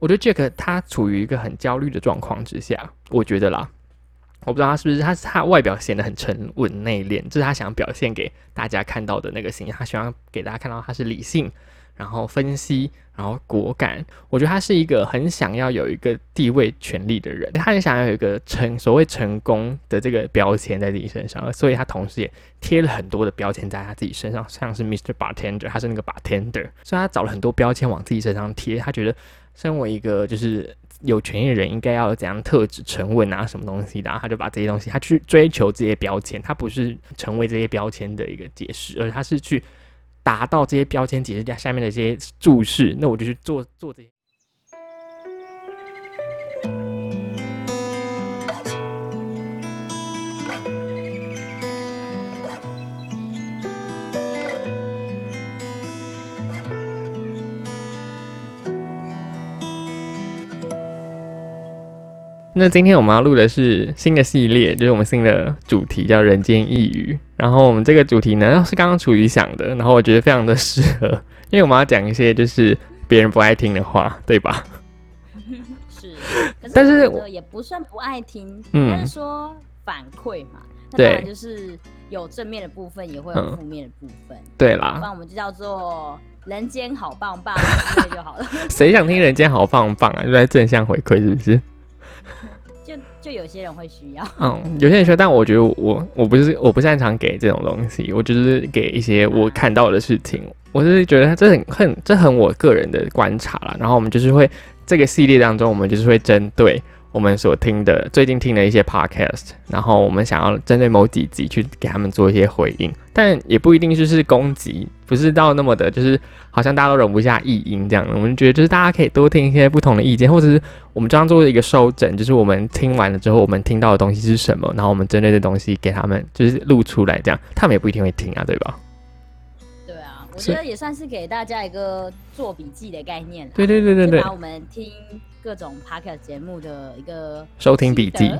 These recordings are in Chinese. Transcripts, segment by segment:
我觉得 Jack 他处于一个很焦虑的状况之下，我觉得啦，我不知道他是不是他他外表显得很沉稳内敛，这是他想表现给大家看到的那个形象，他希望给大家看到他是理性，然后分析，然后果敢。我觉得他是一个很想要有一个地位、权力的人，他很想要有一个成所谓成功的这个标签在自己身上，所以他同时也贴了很多的标签在他自己身上，像是 Mr. Bartender，他是那个 bartender，所以他找了很多标签往自己身上贴，他觉得。身为一个就是有权益的人，应该要有怎样特质、沉稳啊，什么东西的，他就把这些东西，他去追求这些标签，他不是成为这些标签的一个解释，而他是去达到这些标签解释下下面的这些注释，那我就去做做这些。那今天我们要录的是新的系列，就是我们新的主题叫“人间一语”。然后我们这个主题呢是刚刚楚瑜想的，然后我觉得非常的适合，因为我们要讲一些就是别人不爱听的话，对吧？是，但是也不算不爱听，但是说反馈嘛，对，就是有正面的部分，也会有负面的部分，对啦。那我们就叫做“人间好棒棒” 就好了。谁想听“人间好棒棒”啊？就在正向回馈，是不是？就有些人会需要，嗯，有些人需要，但我觉得我我不是我不擅长给这种东西，我就是给一些我看到的事情，我是觉得这很很这很我个人的观察了，然后我们就是会这个系列当中，我们就是会针对。我们所听的最近听的一些 podcast，然后我们想要针对某几集去给他们做一些回应，但也不一定就是攻击，不是到那么的，就是好像大家都容不下异音这样。我们觉得就是大家可以多听一些不同的意见，或者是我们这样做一个收整，就是我们听完了之后，我们听到的东西是什么，然后我们针对的东西给他们就是录出来，这样他们也不一定会听啊，对吧？对啊，我觉得也算是给大家一个做笔记的概念。对对对对对，把我们听。各种 podcast 节目的一个收听笔记，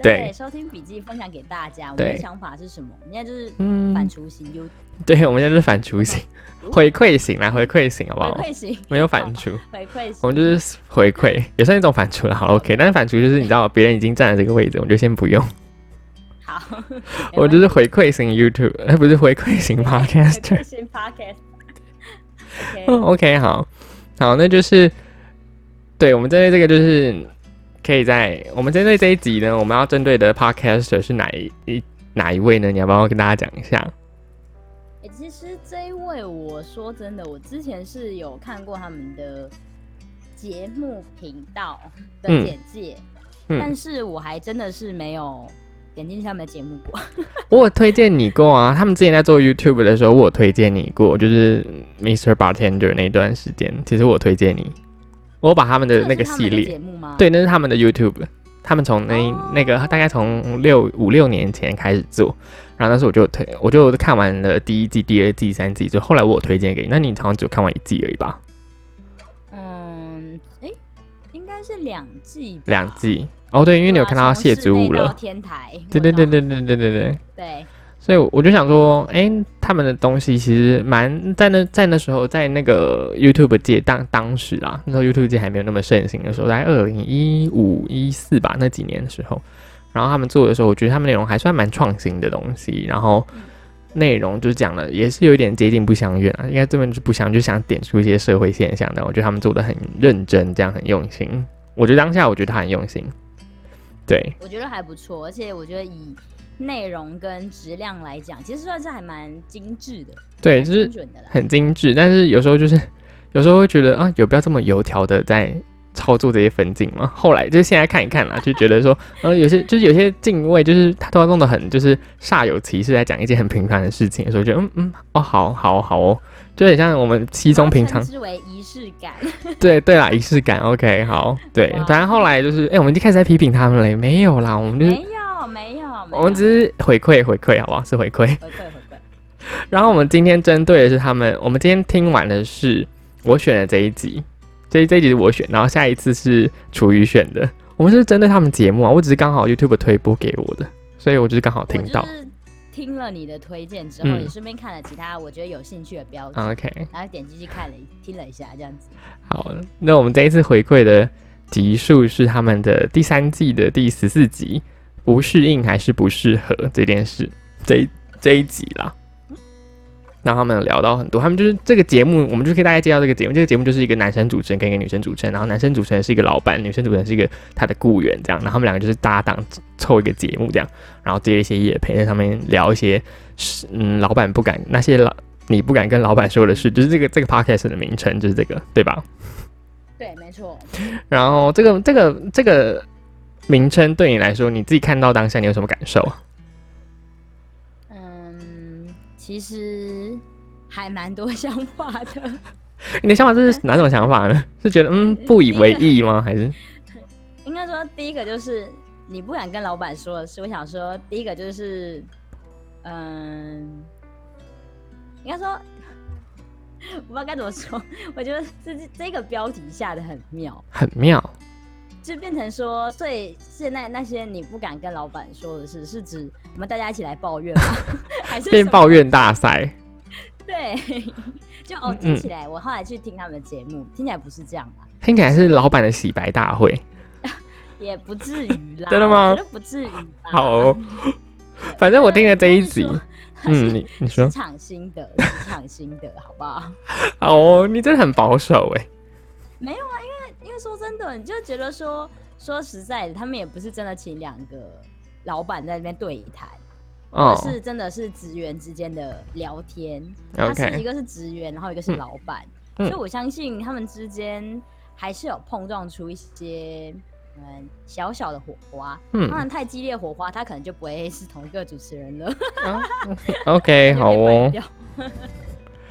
对，收听笔记分享给大家。我们的想法是什么？我们现在就是反雏型，就对，我们现在是反雏型，回馈型来回馈型，好不好？回馈型没有反刍，回馈型，我们就是回馈，也算一种反刍了。好，OK。但是反刍就是你知道，别人已经站在这个位置，我就先不用。好，我就是回馈型 YouTube，哎，不是回馈型 Podcast。回馈型 Podcast。OK，好，好，那就是。对，我们针对这个就是可以在我们针对这一集呢，我们要针对的 podcaster 是哪一哪一位呢？你要不要跟大家讲一下？哎，其实这一位，我说真的，我之前是有看过他们的节目频道的简介，但是我还真的是没有点进去他们的节目过。我有推荐你过啊，他们之前在做 YouTube 的时候，我有推荐你过，就是 Mr. Bartender 那段时间，其实我推荐你。我把他们的那个系列，对，那是他们的 YouTube，他们从那那个大概从六五六年前开始做，然后那时候我就推，我就看完了第一季、第二季、三季，就后来我推荐给你，那你好像只有看完一季而已吧？嗯，哎，应该是两季，两季。哦，对，因为你有看到谢祖武了，天台，对对对对对对对对，对。所以我就想说，哎，他们的东西其实蛮在那在那时候，在那个 YouTube 界当当时啊，那时候 YouTube 界还没有那么盛行的时候，在二零一五一四吧那几年的时候，然后他们做的时候，我觉得他们内容还算蛮创新的东西，然后内容就讲了，也是有一点接近不相远啊，应该这边是不相，就想点出一些社会现象的。我觉得他们做的很认真，这样很用心。我觉得当下我觉得他很用心，对，我觉得还不错，而且我觉得以。内容跟质量来讲，其实算是还蛮精致的。对，就是很精致，但是有时候就是有时候会觉得啊，有必要这么油条的在操作这些分镜吗？后来就是现在看一看啦，就觉得说，呃，有些就是有些敬畏，就是他都要弄得很就是煞有其事，在讲一件很平凡的事情的时候，就嗯嗯哦，好好好哦，就很像我们稀中平常，视为仪式感。对对啦，仪式感。OK，好，对。反正后来就是，哎，我们就开始在批评他们嘞，没有啦，我们就是。我们只是回馈回馈，好不好？是回馈。回馈回馈。然后我们今天针对的是他们，我们今天听完的是我选的这一集，这这一集是我选，然后下一次是楚瑜选的。我们是针对他们节目啊，我只是刚好 YouTube 推播给我的，所以我就是刚好听到。听了你的推荐之后，也顺便看了其他我觉得有兴趣的标题，OK，然后点进去看了听了一下，这样子。好，那我们这一次回馈的集数是他们的第三季的第十四集，不适应还是不适合这件事，这这一集啦。让他们聊到很多，他们就是这个节目，我们就可以大概介绍这个节目。这个节目就是一个男生主持人跟一个女生主持人，然后男生主持人是一个老板，女生主持人是一个他的雇员，这样，然后他们两个就是搭档凑一个节目这样，然后接一些夜陪在上面聊一些，嗯，老板不敢那些老你不敢跟老板说的事，就是这个这个 podcast 的名称就是这个，对吧？对，没错。然后这个这个这个名称对你来说，你自己看到当下你有什么感受？嗯其实还蛮多想法的。你的想法是 哪种想法呢？是觉得嗯不以为意吗？还是应该说第一个就是你不敢跟老板说的是，我想说第一个就是嗯，应该说 我不知道该怎么说。我觉得这这个标题下的很妙，很妙。就变成说，所以现在那些你不敢跟老板说的事，是指我们大家一起来抱怨吗？还是变抱怨大赛？对，就哦，听起来我后来去听他们的节目，听起来不是这样吧？听起来是老板的洗白大会，也不至于啦，真的吗？不至于。好，反正我听了这一集，嗯，你你说，职场心得，职场心得，好不好？哦，你真的很保守哎。没有啊，因为因为说真的，你就觉得说说实在的，他们也不是真的请两个老板在那边对谈，而是真的是职员之间的聊天。他是一个是职员，然后一个是老板，所以我相信他们之间还是有碰撞出一些嗯小小的火花。嗯，当然太激烈火花，他可能就不会是同一个主持人了。OK，好哦。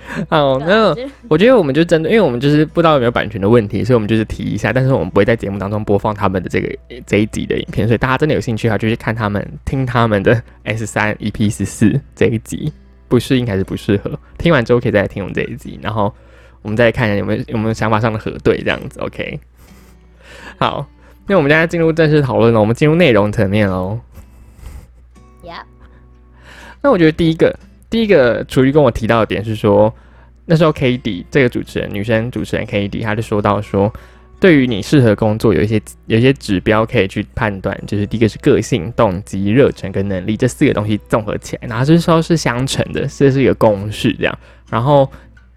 好，那我觉得我们就针对，因为我们就是不知道有没有版权的问题，所以我们就是提一下，但是我们不会在节目当中播放他们的这个这一集的影片，所以大家真的有兴趣的话，就去看他们听他们的 S 三 EP 十四这一集，不适应还是不适合，听完之后可以再来听我们这一集，然后我们再看一下有没有有没有想法上的核对，这样子 OK。好，那我们现在进入正式讨论了，我们进入内容层面喽。Yeah。那我觉得第一个。第一个厨余跟我提到的点是说，那时候 K D 这个主持人，女生主持人 K D，他就说到说，对于你适合工作，有一些有一些指标可以去判断，就是第一个是个性、动机、热忱跟能力这四个东西综合起来，然后就是说是相乘的，这是一个公式这样。然后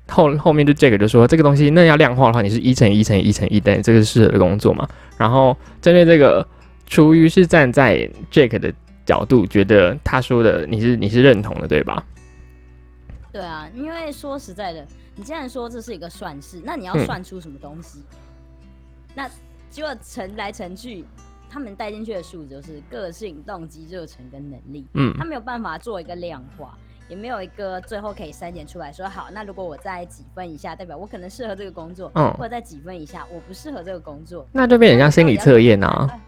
后后面就这个就说这个东西，那要量化的话，你是一乘一乘一乘一等于这个是适合的工作嘛？然后针对这个厨余是站在 Jack 的角度，觉得他说的你是你是认同的对吧？对啊，因为说实在的，你既然说这是一个算式，那你要算出什么东西？那结果乘来乘去，他们带进去的数就是个性、动机、热忱跟能力。嗯，他没有办法做一个量化，也没有一个最后可以筛选出来说，好，那如果我再几分以下，代表我可能适合这个工作，嗯，或者在几分以下，我不适合这个工作，那就变成像心理测验啊。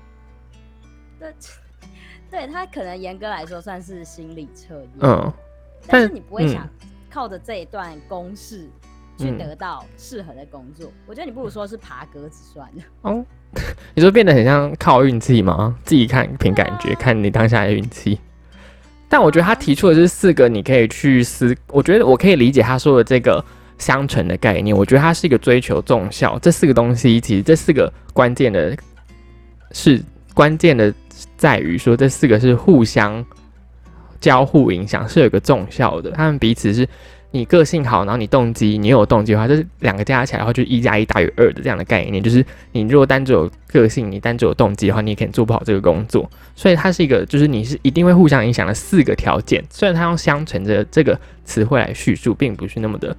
对，对他可能严格来说算是心理测验，嗯，但是你不会想。靠着这一段公式去得到适合的工作，我觉得你不如说是爬格子算了。哦，你说变得很像靠运气吗？自己看凭感觉，看你当下的运气。但我觉得他提出的是四个，你可以去思。我觉得我可以理解他说的这个相乘的概念。我觉得他是一个追求重效。这四个东西，其实这四个关键的是关键的在于说，这四个是互相。交互影响是有个重效的，他们彼此是，你个性好，然后你动机，你有动机的话，就是两个加起来的话，就一加一大于二的这样的概念。就是你如果单只有个性，你单只有动机的话，你也可能做不好这个工作。所以它是一个，就是你是一定会互相影响的四个条件。虽然它用相乘的这个词汇来叙述，并不是那么的。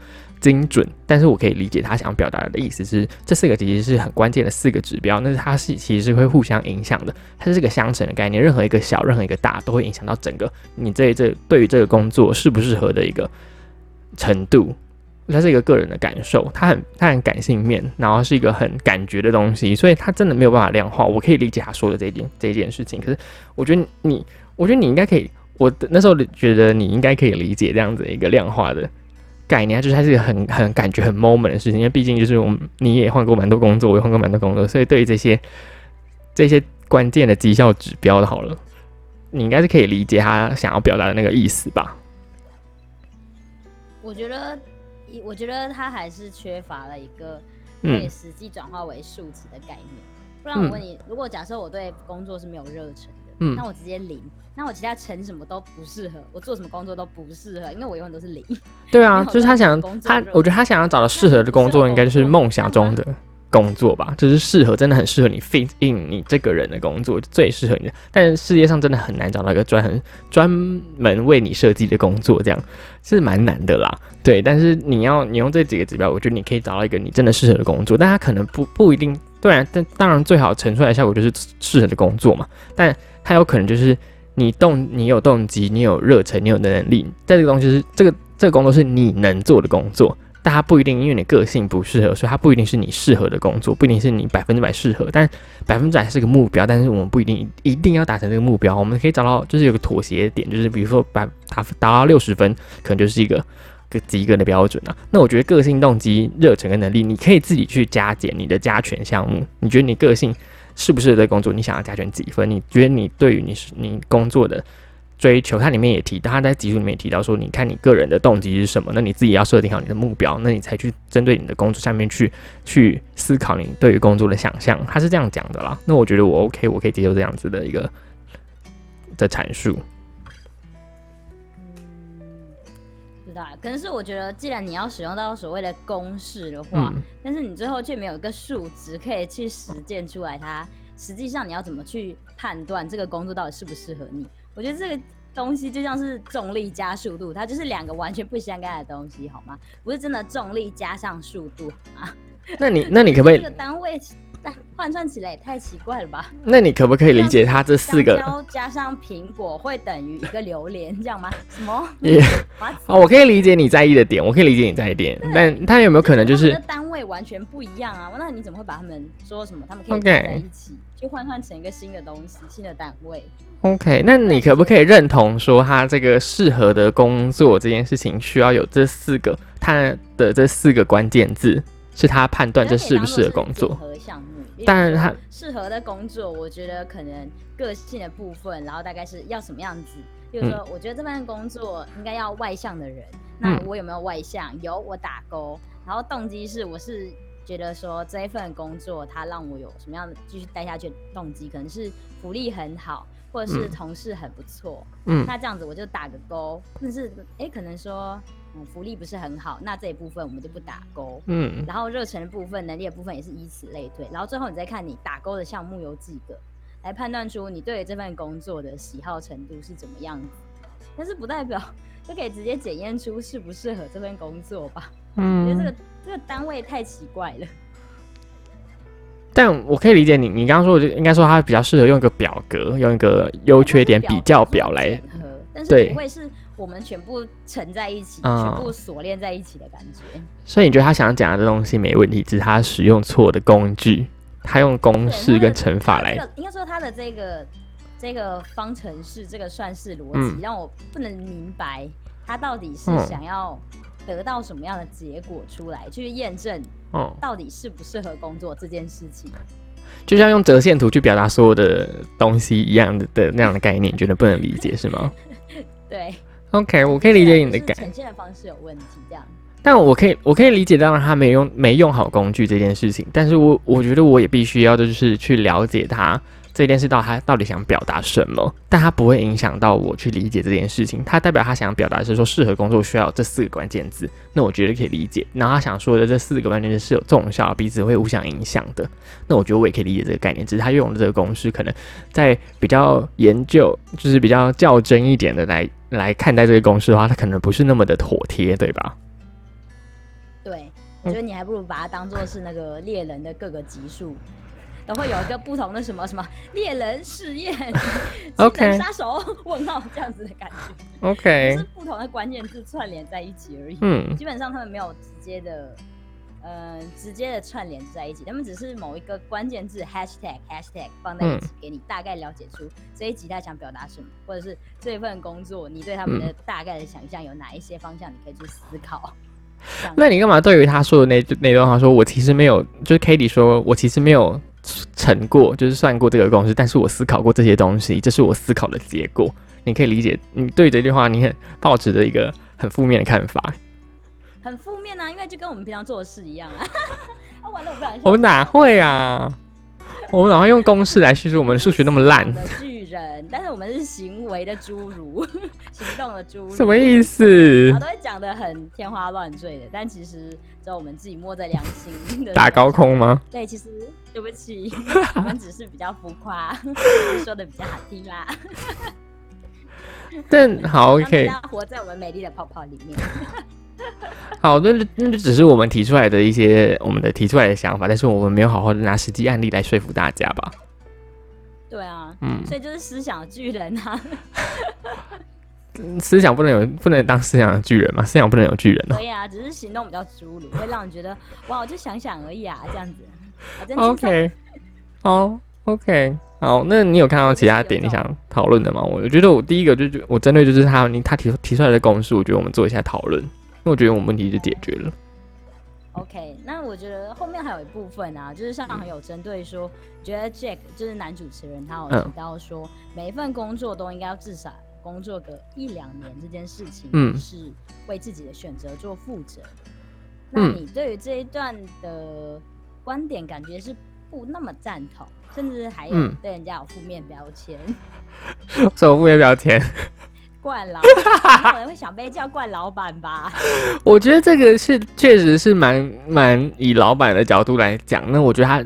精准，但是我可以理解他想表达的意思是，这四个其实是很关键的四个指标，那是它是其实是会互相影响的，它是个相乘的概念，任何一个小，任何一个大，都会影响到整个你这这对于这个工作适不适合的一个程度，它是一个个人的感受，它很它很感性面，然后是一个很感觉的东西，所以它真的没有办法量化。我可以理解他说的这件这件事情，可是我觉得你，我觉得你应该可以，我那时候觉得你应该可以理解这样子一个量化的。概念，就是它是一个很很感觉很 moment 的事情，因为毕竟就是我们你也换过蛮多工作，我也换过蛮多工作，所以对于这些这些关键的绩效指标的，好了，你应该是可以理解他想要表达的那个意思吧？我觉得，我觉得他还是缺乏了一个可以实际转化为数值的概念。不然我问你，如果假设我对工作是没有热忱的，嗯，那我直接零，那我其他成什么都不适合，我做什么工作都不适合，因为我永远都是零。对啊，就是他想他，我觉得他想要找到适合的工作，应该就是梦想中的。工作吧，就是适合，真的很适合你 fit in 你这个人的工作，最适合你的。但世界上真的很难找到一个专专门为你设计的工作，这样是蛮难的啦。对，但是你要你用这几个指标，我觉得你可以找到一个你真的适合的工作。但他可能不不一定，对、啊，但当然最好呈出来的效果就是适合的工作嘛。但它有可能就是你动，你有动机，你有热忱，你有能力，但这个东西是这个这个工作是你能做的工作。但它不一定，因为你个性不适合，所以它不一定是你适合的工作，不一定是你百分之百适合。但百分之百是个目标，但是我们不一定一定要达成这个目标。我们可以找到，就是有个妥协点，就是比如说百达达到六十分，可能就是一个个及格的标准啊。那我觉得个性、动机、热忱跟能力，你可以自己去加减你的加权项目。你觉得你个性是不适合这工作？你想要加权几分？你觉得你对于你你工作的？追求，它里面也提到，他在集数里面也提到说，你看你个人的动机是什么？那你自己要设定好你的目标，那你才去针对你的工作下面去去思考你对于工作的想象。他是这样讲的啦。那我觉得我 OK，我可以接受这样子的一个的阐述。道。可能是我觉得，既然你要使用到所谓的公式的话，但是你最后却没有一个数值可以去实践出来，它实际上你要怎么去判断这个工作到底适不适合你？我觉得这个东西就像是重力加速度，它就是两个完全不相干的东西，好吗？不是真的重力加上速度啊。那你 那你可不可以？这个单位换算起来也太奇怪了吧？那你可不可以理解它这四个？加上苹果会等于一个榴莲，这样吗？什么？哦，我可以理解你在意的点，我可以理解你在意点，但它有没有可能就是单位完全不一样啊？那你怎么会把他们说什么？他们可以在一起，就换算成一个新的东西，新的单位？OK，那你可不可以认同说，他这个适合的工作这件事情需要有这四个，他的这四个关键字是他判断这适不适合工作。当然他适合的工作，我觉得可能个性的部分，然后大概是要什么样子。就是说，我觉得这份工作应该要外向的人，那我有没有外向？有，我打勾。然后动机是，我是觉得说这一份工作它让我有什么样的继续待下去的动机，可能是福利很好。或者是同事很不错，嗯，那这样子我就打个勾。但是，哎，可能说，嗯，福利不是很好，那这一部分我们就不打勾，嗯。然后热忱的部分、能力的部分也是以此类推。然后最后你再看你打勾的项目有几个，来判断出你对这份工作的喜好程度是怎么样子。但是不代表就可以直接检验出适不适合这份工作吧？嗯，我觉得这个这个单位太奇怪了。但我可以理解你，你刚刚说，我就应该说它比较适合用一个表格，用一个优缺点比较表来，但是不会是我们全部沉在一起，全部锁链在一起的感觉。所以你觉得他想讲的东西没问题，只是他使用错的工具，他用公式跟乘法来。应该说他的这个这个方程式，这个算式逻辑，让我不能明白他到底是想要。得到什么样的结果出来，去验证哦，到底适不适合工作这件事情，就像用折线图去表达所有的东西一样的的那样的概念，觉得不能理解是吗？对，OK，我可以理解你的感呈现的方式有问题，这样。但我可以，我可以理解到他没用没用好工具这件事情，但是我我觉得我也必须要的就是去了解他。这件事到他到底想表达什么，但他不会影响到我去理解这件事情。他代表他想表达是说适合工作需要这四个关键字，那我觉得可以理解。然后他想说的这四个关键字是有重效，彼此会互相影响的，那我觉得我也可以理解这个概念。只是他用的这个公式，可能在比较研究，就是比较较真一点的来来看待这个公式的话，它可能不是那么的妥帖，对吧？对，我觉得你还不如把它当做是那个猎人的各个级数。都会有一个不同的什么什么猎人试验，OK 杀手问号这样子的感觉，OK 是不同的关键字串联在一起而已。嗯，基本上他们没有直接的，呃，直接的串联在一起，他们只是某一个关键字 Hashtag Hashtag 放在一起，给你大概了解出这一集他想表达什么，或者是这份工作你对他们的大概的想象有哪一些方向，你可以去思考。那你干嘛对于他说的那那段话说，我其实没有，就是 k a t i e 说我其实没有。乘过，就是算过这个公式，但是我思考过这些东西，这是我思考的结果。你可以理解，你对这句话你很抱持的一个很负面的看法。很负面啊，因为就跟我们平常做的事一样啊。啊，完了，我不然我们哪会啊？我们哪会用公式来叙述？我们数学那么烂。巨人，但是我们是行为的侏儒，行动的侏儒。什么意思？都会讲的很天花乱坠的，但其实只有我们自己摸着良心的。打高空吗？对，其实对不起，我们只是比较浮夸，说的比较好听啦。但好，OK。活在我们美丽的泡泡里面。好，那就那就只是我们提出来的一些我们的提出来的想法，但是我们没有好好的拿实际案例来说服大家吧。对啊，嗯，所以就是思想巨人啊。思想不能有，不能当思想的巨人嘛？思想不能有巨人。可以啊，只是行动比较粗鲁，会让人觉得哇，我就想想而已啊，这样子。OK，好，OK。好，那你有看到其他点你想讨论的吗？我觉得我第一个就就我针对就是他你他提提出来的公式，我觉得我们做一下讨论，因为我觉得我们问题就解决了。OK，那我觉得后面还有一部分啊，就是上很有针对说，觉得 Jack 就是男主持人，他有提到说，每一份工作都应该要至少工作个一两年，这件事情是为自己的选择做负责。那你对于这一段的观点，感觉是不那么赞同？甚至还有对人家有负面标签，什么负面标签？惯老，可能会想被叫惯老板吧？我觉得这个是确实是蛮蛮以老板的角度来讲，那我觉得他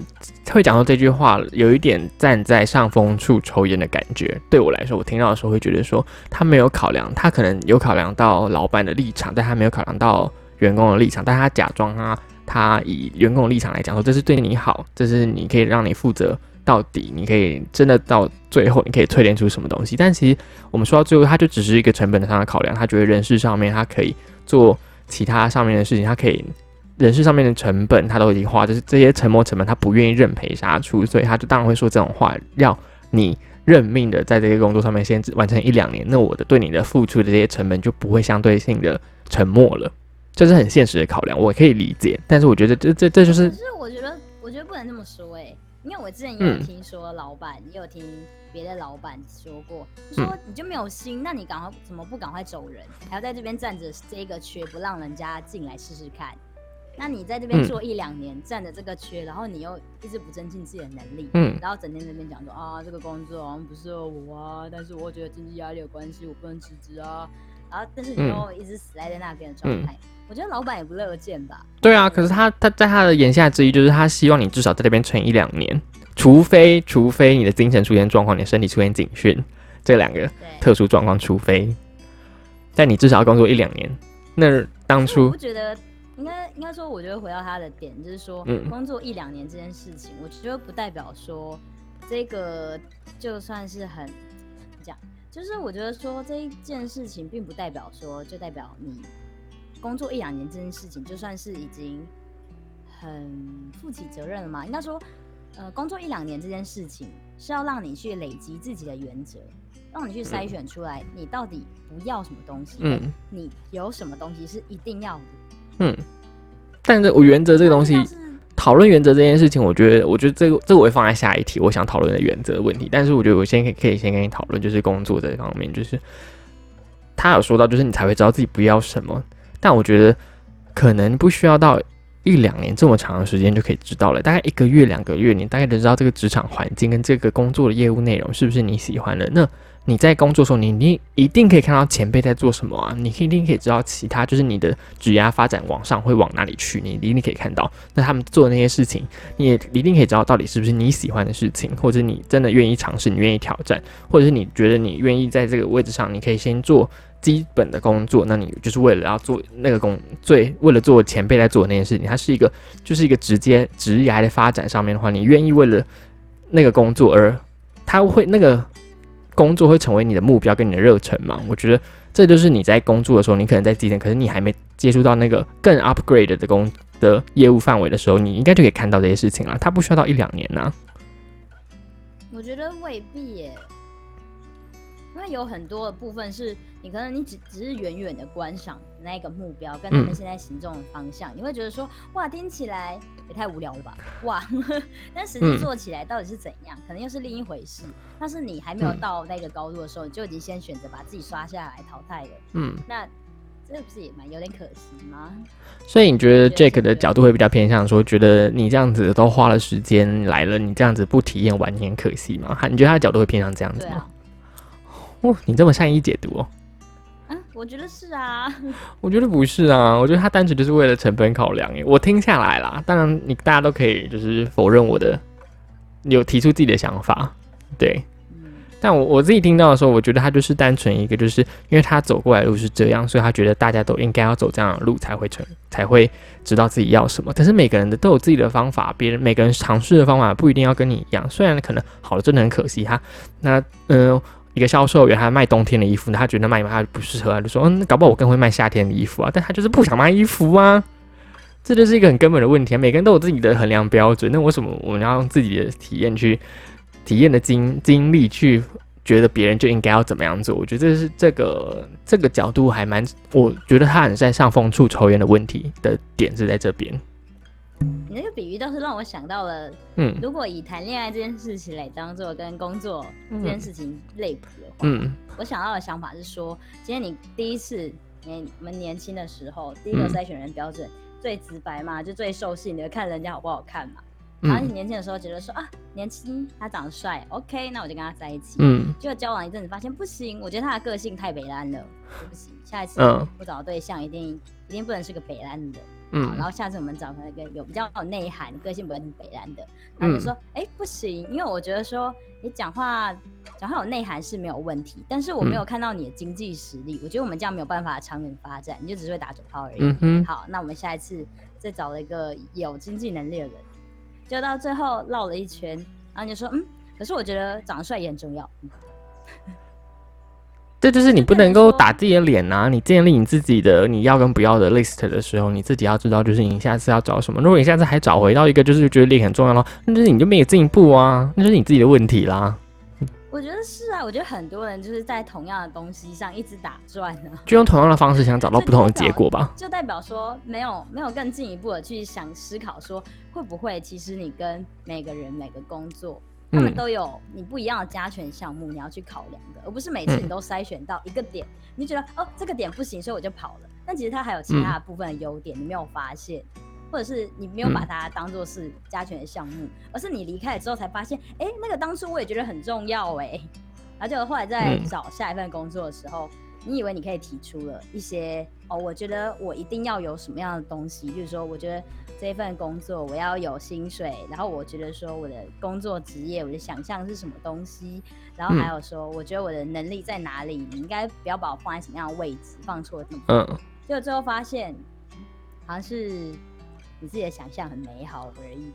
会讲到这句话，有一点站在上风处抽烟的感觉。对我来说，我听到的时候会觉得说，他没有考量，他可能有考量到老板的立场，但他没有考量到员工的立场，但他假装他他以员工的立场来讲说，这是对你好，这是你可以让你负责。到底你可以真的到最后，你可以淬炼出什么东西？但其实我们说到最后，它就只是一个成本上的考量。他觉得人事上面他可以做其他上面的事情，他可以人事上面的成本他都已经花，就是这些沉没成本他不愿意认赔杀出，所以他就当然会说这种话，要你认命的在这个工作上面先完成一两年，那我的对你的付出的这些成本就不会相对性的沉默了，这是很现实的考量，我可以理解。但是我觉得这这这就是，可是我觉得我觉得不能这么说哎。因为我之前也有听说老板，也有听别的老板说过，说你就没有心，那你赶快怎么不赶快走人，还要在这边站着这个缺不让人家进来试试看？那你在这边做一两年，占着这个缺，然后你又一直不增进自己的能力，嗯，然后整天那边讲说啊，这个工作好像不适合我啊，但是我觉得经济压力有关系，我不能辞职啊，然后但是你又一直死赖在那边的状态。我觉得老板也不乐见吧？对啊，可是他他在他的言下之意就是他希望你至少在那边存一两年，除非除非你的精神出现状况，你的身体出现警讯，这两个特殊状况，除非，但你至少要工作一两年。那当初我觉得应该应该说，我觉得回到他的点就是说，工作一两年这件事情，我觉得不代表说这个就算是很讲，就是我觉得说这一件事情并不代表说就代表你。工作一两年这件事情，就算是已经很负起责任了嘛？应该说，呃，工作一两年这件事情是要让你去累积自己的原则，让你去筛选出来你到底不要什么东西，嗯，你有什么东西是一定要的，嗯。但是我原则这个东西，讨论原则这件事情，我觉得，我觉得这个这个我会放在下一题，我想讨论的原则问题。但是我觉得我先可以可以先跟你讨论，就是工作这方面，就是他有说到，就是你才会知道自己不要什么。但我觉得可能不需要到一两年这么长的时间就可以知道了，大概一个月、两个月，你大概就知道这个职场环境跟这个工作的业务内容是不是你喜欢的。那你在工作的时候，你你一定可以看到前辈在做什么啊，你一定可以知道其他就是你的职业发展往上会往哪里去，你一定可以看到。那他们做的那些事情，你也一定可以知道到底是不是你喜欢的事情，或者你真的愿意尝试，你愿意挑战，或者是你觉得你愿意在这个位置上，你可以先做。基本的工作，那你就是为了要做那个工，最为了做前辈在做的那件事情，它是一个，就是一个直接职业还的发展上面的话，你愿意为了那个工作而，他会那个工作会成为你的目标跟你的热忱嘛？我觉得这就是你在工作的时候，你可能在基层，可是你还没接触到那个更 upgrade 的工的业务范围的时候，你应该就可以看到这些事情了。它不需要到一两年呢。我觉得未必耶。为有很多的部分是你可能你只只是远远的观赏那个目标跟他们现在行动的方向，你会觉得说哇听起来也太无聊了吧？哇！但实际做起来到底是怎样，可能又是另一回事。但是你还没有到那个高度的时候，你就已经先选择把自己刷下来淘汰了。嗯，那这不是也蛮有点可惜吗？所以你觉得 Jake 的角度会比较偏向说，觉得你这样子都花了时间来了，你这样子不体验完，全可惜吗？你觉得他的角度会偏向这样子吗？哦，你这么善意解读哦。我觉得是啊，我觉得不是啊，我觉得他单纯就是为了成本考量。我听下来啦，当然你大家都可以就是否认我的，有提出自己的想法，对。但我我自己听到的时候，我觉得他就是单纯一个，就是因为他走过来路是这样，所以他觉得大家都应该要走这样的路才会成，才会知道自己要什么。但是每个人的都有自己的方法，别人每个人尝试的方法不一定要跟你一样。虽然可能好了，真的很可惜哈。那嗯。一个销售员，他卖冬天的衣服，他觉得卖他不适合，他就说：“嗯，搞不好我更会卖夏天的衣服啊。”但他就是不想卖衣服啊，这就是一个很根本的问题啊。每个人都有自己的衡量标准，那为什么我们要用自己的体验去体验的经经历去觉得别人就应该要怎么样做？我觉得这是这个这个角度还蛮，我觉得他很在上风处抽烟的问题的点是在这边。你那个比喻倒是让我想到了，嗯，如果以谈恋爱这件事情来当做跟工作这件事情类比的话，嗯，我想到的想法是说，今天你第一次，你们年轻的时候，第一个筛选人标准最直白嘛，就最受性的看人家好不好看嘛。然后你年轻的时候觉得说啊，年轻他长得帅，OK，那我就跟他在一起。嗯，结果交往一阵子发现不行，我觉得他的个性太北安了，不行，下一次我找对象一定一定不能是个北安的。嗯，然后下次我们找那个有比较有内涵、个性不很北然的，然后就说，哎，不行，因为我觉得说你讲话讲话有内涵是没有问题，但是我没有看到你的经济实力，我觉得我们这样没有办法长远发展，你就只是会打嘴炮而已。嗯哼，好，那我们下一次再找了一个有经济能力的人，就到最后绕了一圈，然后你就说，嗯，可是我觉得长得帅也很重要。这就是你不能够打自己的脸呐！你建立你自己的你要跟不要的 list 的时候，你自己要知道，就是你下次要找什么。如果你下次还找回到一个就是觉得脸很重要咯，那就是你就没有进步啊，那就是你自己的问题啦。我觉得是啊，我觉得很多人就是在同样的东西上一直打转呢，就用同样的方式想找到不同的结果吧。就代表说没有没有更进一步的去想思考，说会不会其实你跟每个人每个工作。他们都有你不一样的加权项目，你要去考量的，而不是每次你都筛选到一个点，你觉得哦这个点不行，所以我就跑了。但其实它还有其他部分的优点，你没有发现，或者是你没有把它当做是加权的项目，而是你离开了之后才发现，哎，那个当初我也觉得很重要哎，然后就后来在找下一份工作的时候。你以为你可以提出了一些哦？我觉得我一定要有什么样的东西，就是说，我觉得这份工作我要有薪水，然后我觉得说我的工作职业，我的想象是什么东西，然后还有说，我觉得我的能力在哪里？你应该不要把我放在什么样的位置，放错地方。嗯。结果最后发现，好像是你自己的想象很美好而已。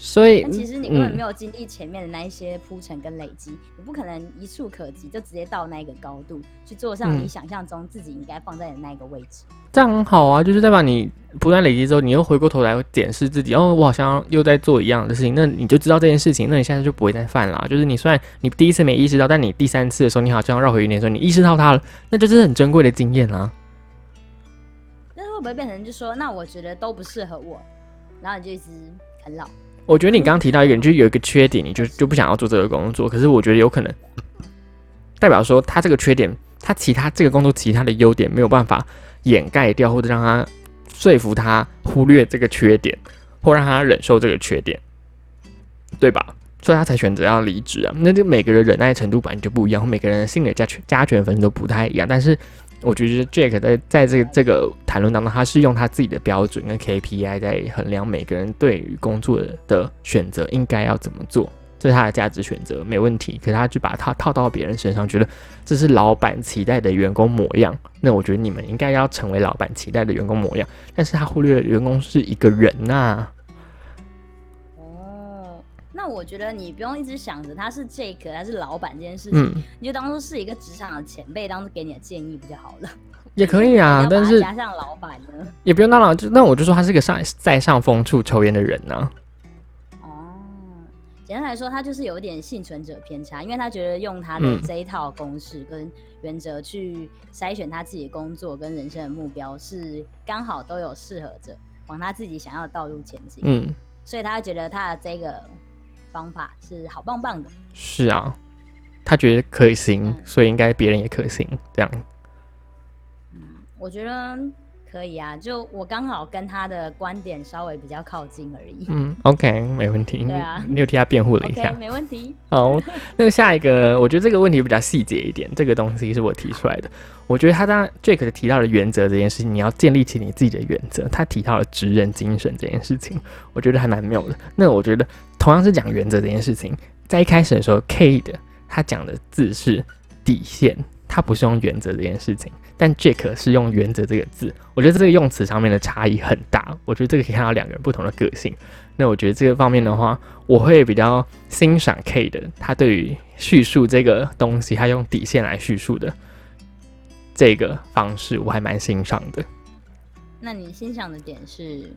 所以，其实你根本没有经历前面的那一些铺陈跟累积，你不可能一触可及就直接到那个高度去做上你想象中自己应该放在的那个位置。这样很好啊，就是代表你不断累积之后，你又回过头来检视自己，哦，我好像又在做一样的事情，那你就知道这件事情，那你现在就不会再犯了。就是你虽然你第一次没意识到，但你第三次的时候，你好像绕回原点的时候，你意识到它了，那就是很珍贵的经验啊。那会不会变成就说，那我觉得都不适合我，然后你就一直啃老？我觉得你刚刚提到一个，你就有一个缺点，你就就不想要做这个工作。可是我觉得有可能代表说，他这个缺点，他其他这个工作其他的优点没有办法掩盖掉，或者让他说服他忽略这个缺点，或让他忍受这个缺点，对吧？所以他才选择要离职啊。那就每个人忍耐程度本来就不一样，每个人的心理加权加权分都不太一样，但是。我觉得 Jack 在在这个这个谈论当中，他是用他自己的标准跟 KPI 在衡量每个人对于工作的选择应该要怎么做，这是他的价值选择，没问题。可是他就把它套到别人身上，觉得这是老板期待的员工模样。那我觉得你们应该要成为老板期待的员工模样，但是他忽略了员工是一个人呐。我觉得你不用一直想着他是 Jake 他是老板这件事情，你就当做是一个职场的前辈，当做给你的建议不就好了？也可以啊，但是加上老板呢，也不用当老就那我就说他是个上在上风处抽烟的人呢。哦，简单来说，他就是有点幸存者偏差，因为他觉得用他的这一套公式跟原则去筛选他自己的工作跟人生的目标是刚好都有适合着。往他自己想要的道路前进。嗯，所以他觉得他的这个方法是好棒棒的。是啊，他觉得可行，所以应该别人也可行，这样。嗯，我觉得。可以啊，就我刚好跟他的观点稍微比较靠近而已。嗯，OK，没问题。对啊，你又替他辩护了一下，没问题。好，那个下一个，我觉得这个问题比较细节一点，这个东西是我提出来的。我觉得他当 Jake 提到的原则这件事情，你要建立起你自己的原则。他提到了职人精神这件事情，我觉得还蛮妙的。那我觉得同样是讲原则这件事情，在一开始的时候，K 的他讲的字是底线，他不是用原则这件事情。但 Jack 是用“原则”这个字，我觉得这个用词上面的差异很大。我觉得这个可以看到两个人不同的个性。那我觉得这个方面的话，我会比较欣赏 K 的，他对于叙述这个东西，他用底线来叙述的这个方式，我还蛮欣赏的。那你欣赏的点是？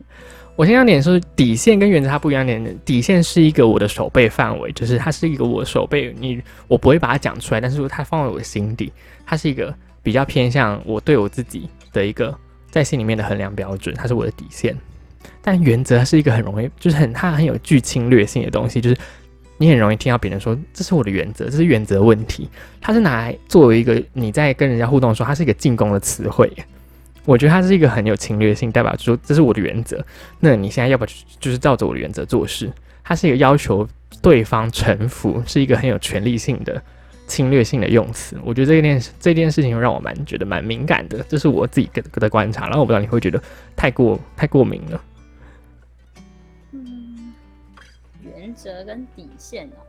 我欣赏点是底线跟原则它不一样点。底线是一个我的手背范围，就是它是一个我手背，你我不会把它讲出来，但是它放在我的心底，它是一个。比较偏向我对我自己的一个在心里面的衡量标准，它是我的底线。但原则是一个很容易，就是很它很有具侵略性的东西，就是你很容易听到别人说这是我的原则，这是原则问题。它是拿来作为一个你在跟人家互动的时候，它是一个进攻的词汇。我觉得它是一个很有侵略性，代表说这是我的原则。那你现在要不要就是照着我的原则做事？它是一个要求对方臣服，是一个很有权力性的。侵略性的用词，我觉得这件这件事情让我蛮觉得蛮敏感的，这是我自己个的观察。然后我不知道你会觉得太过太过敏了。嗯，原则跟底线哦，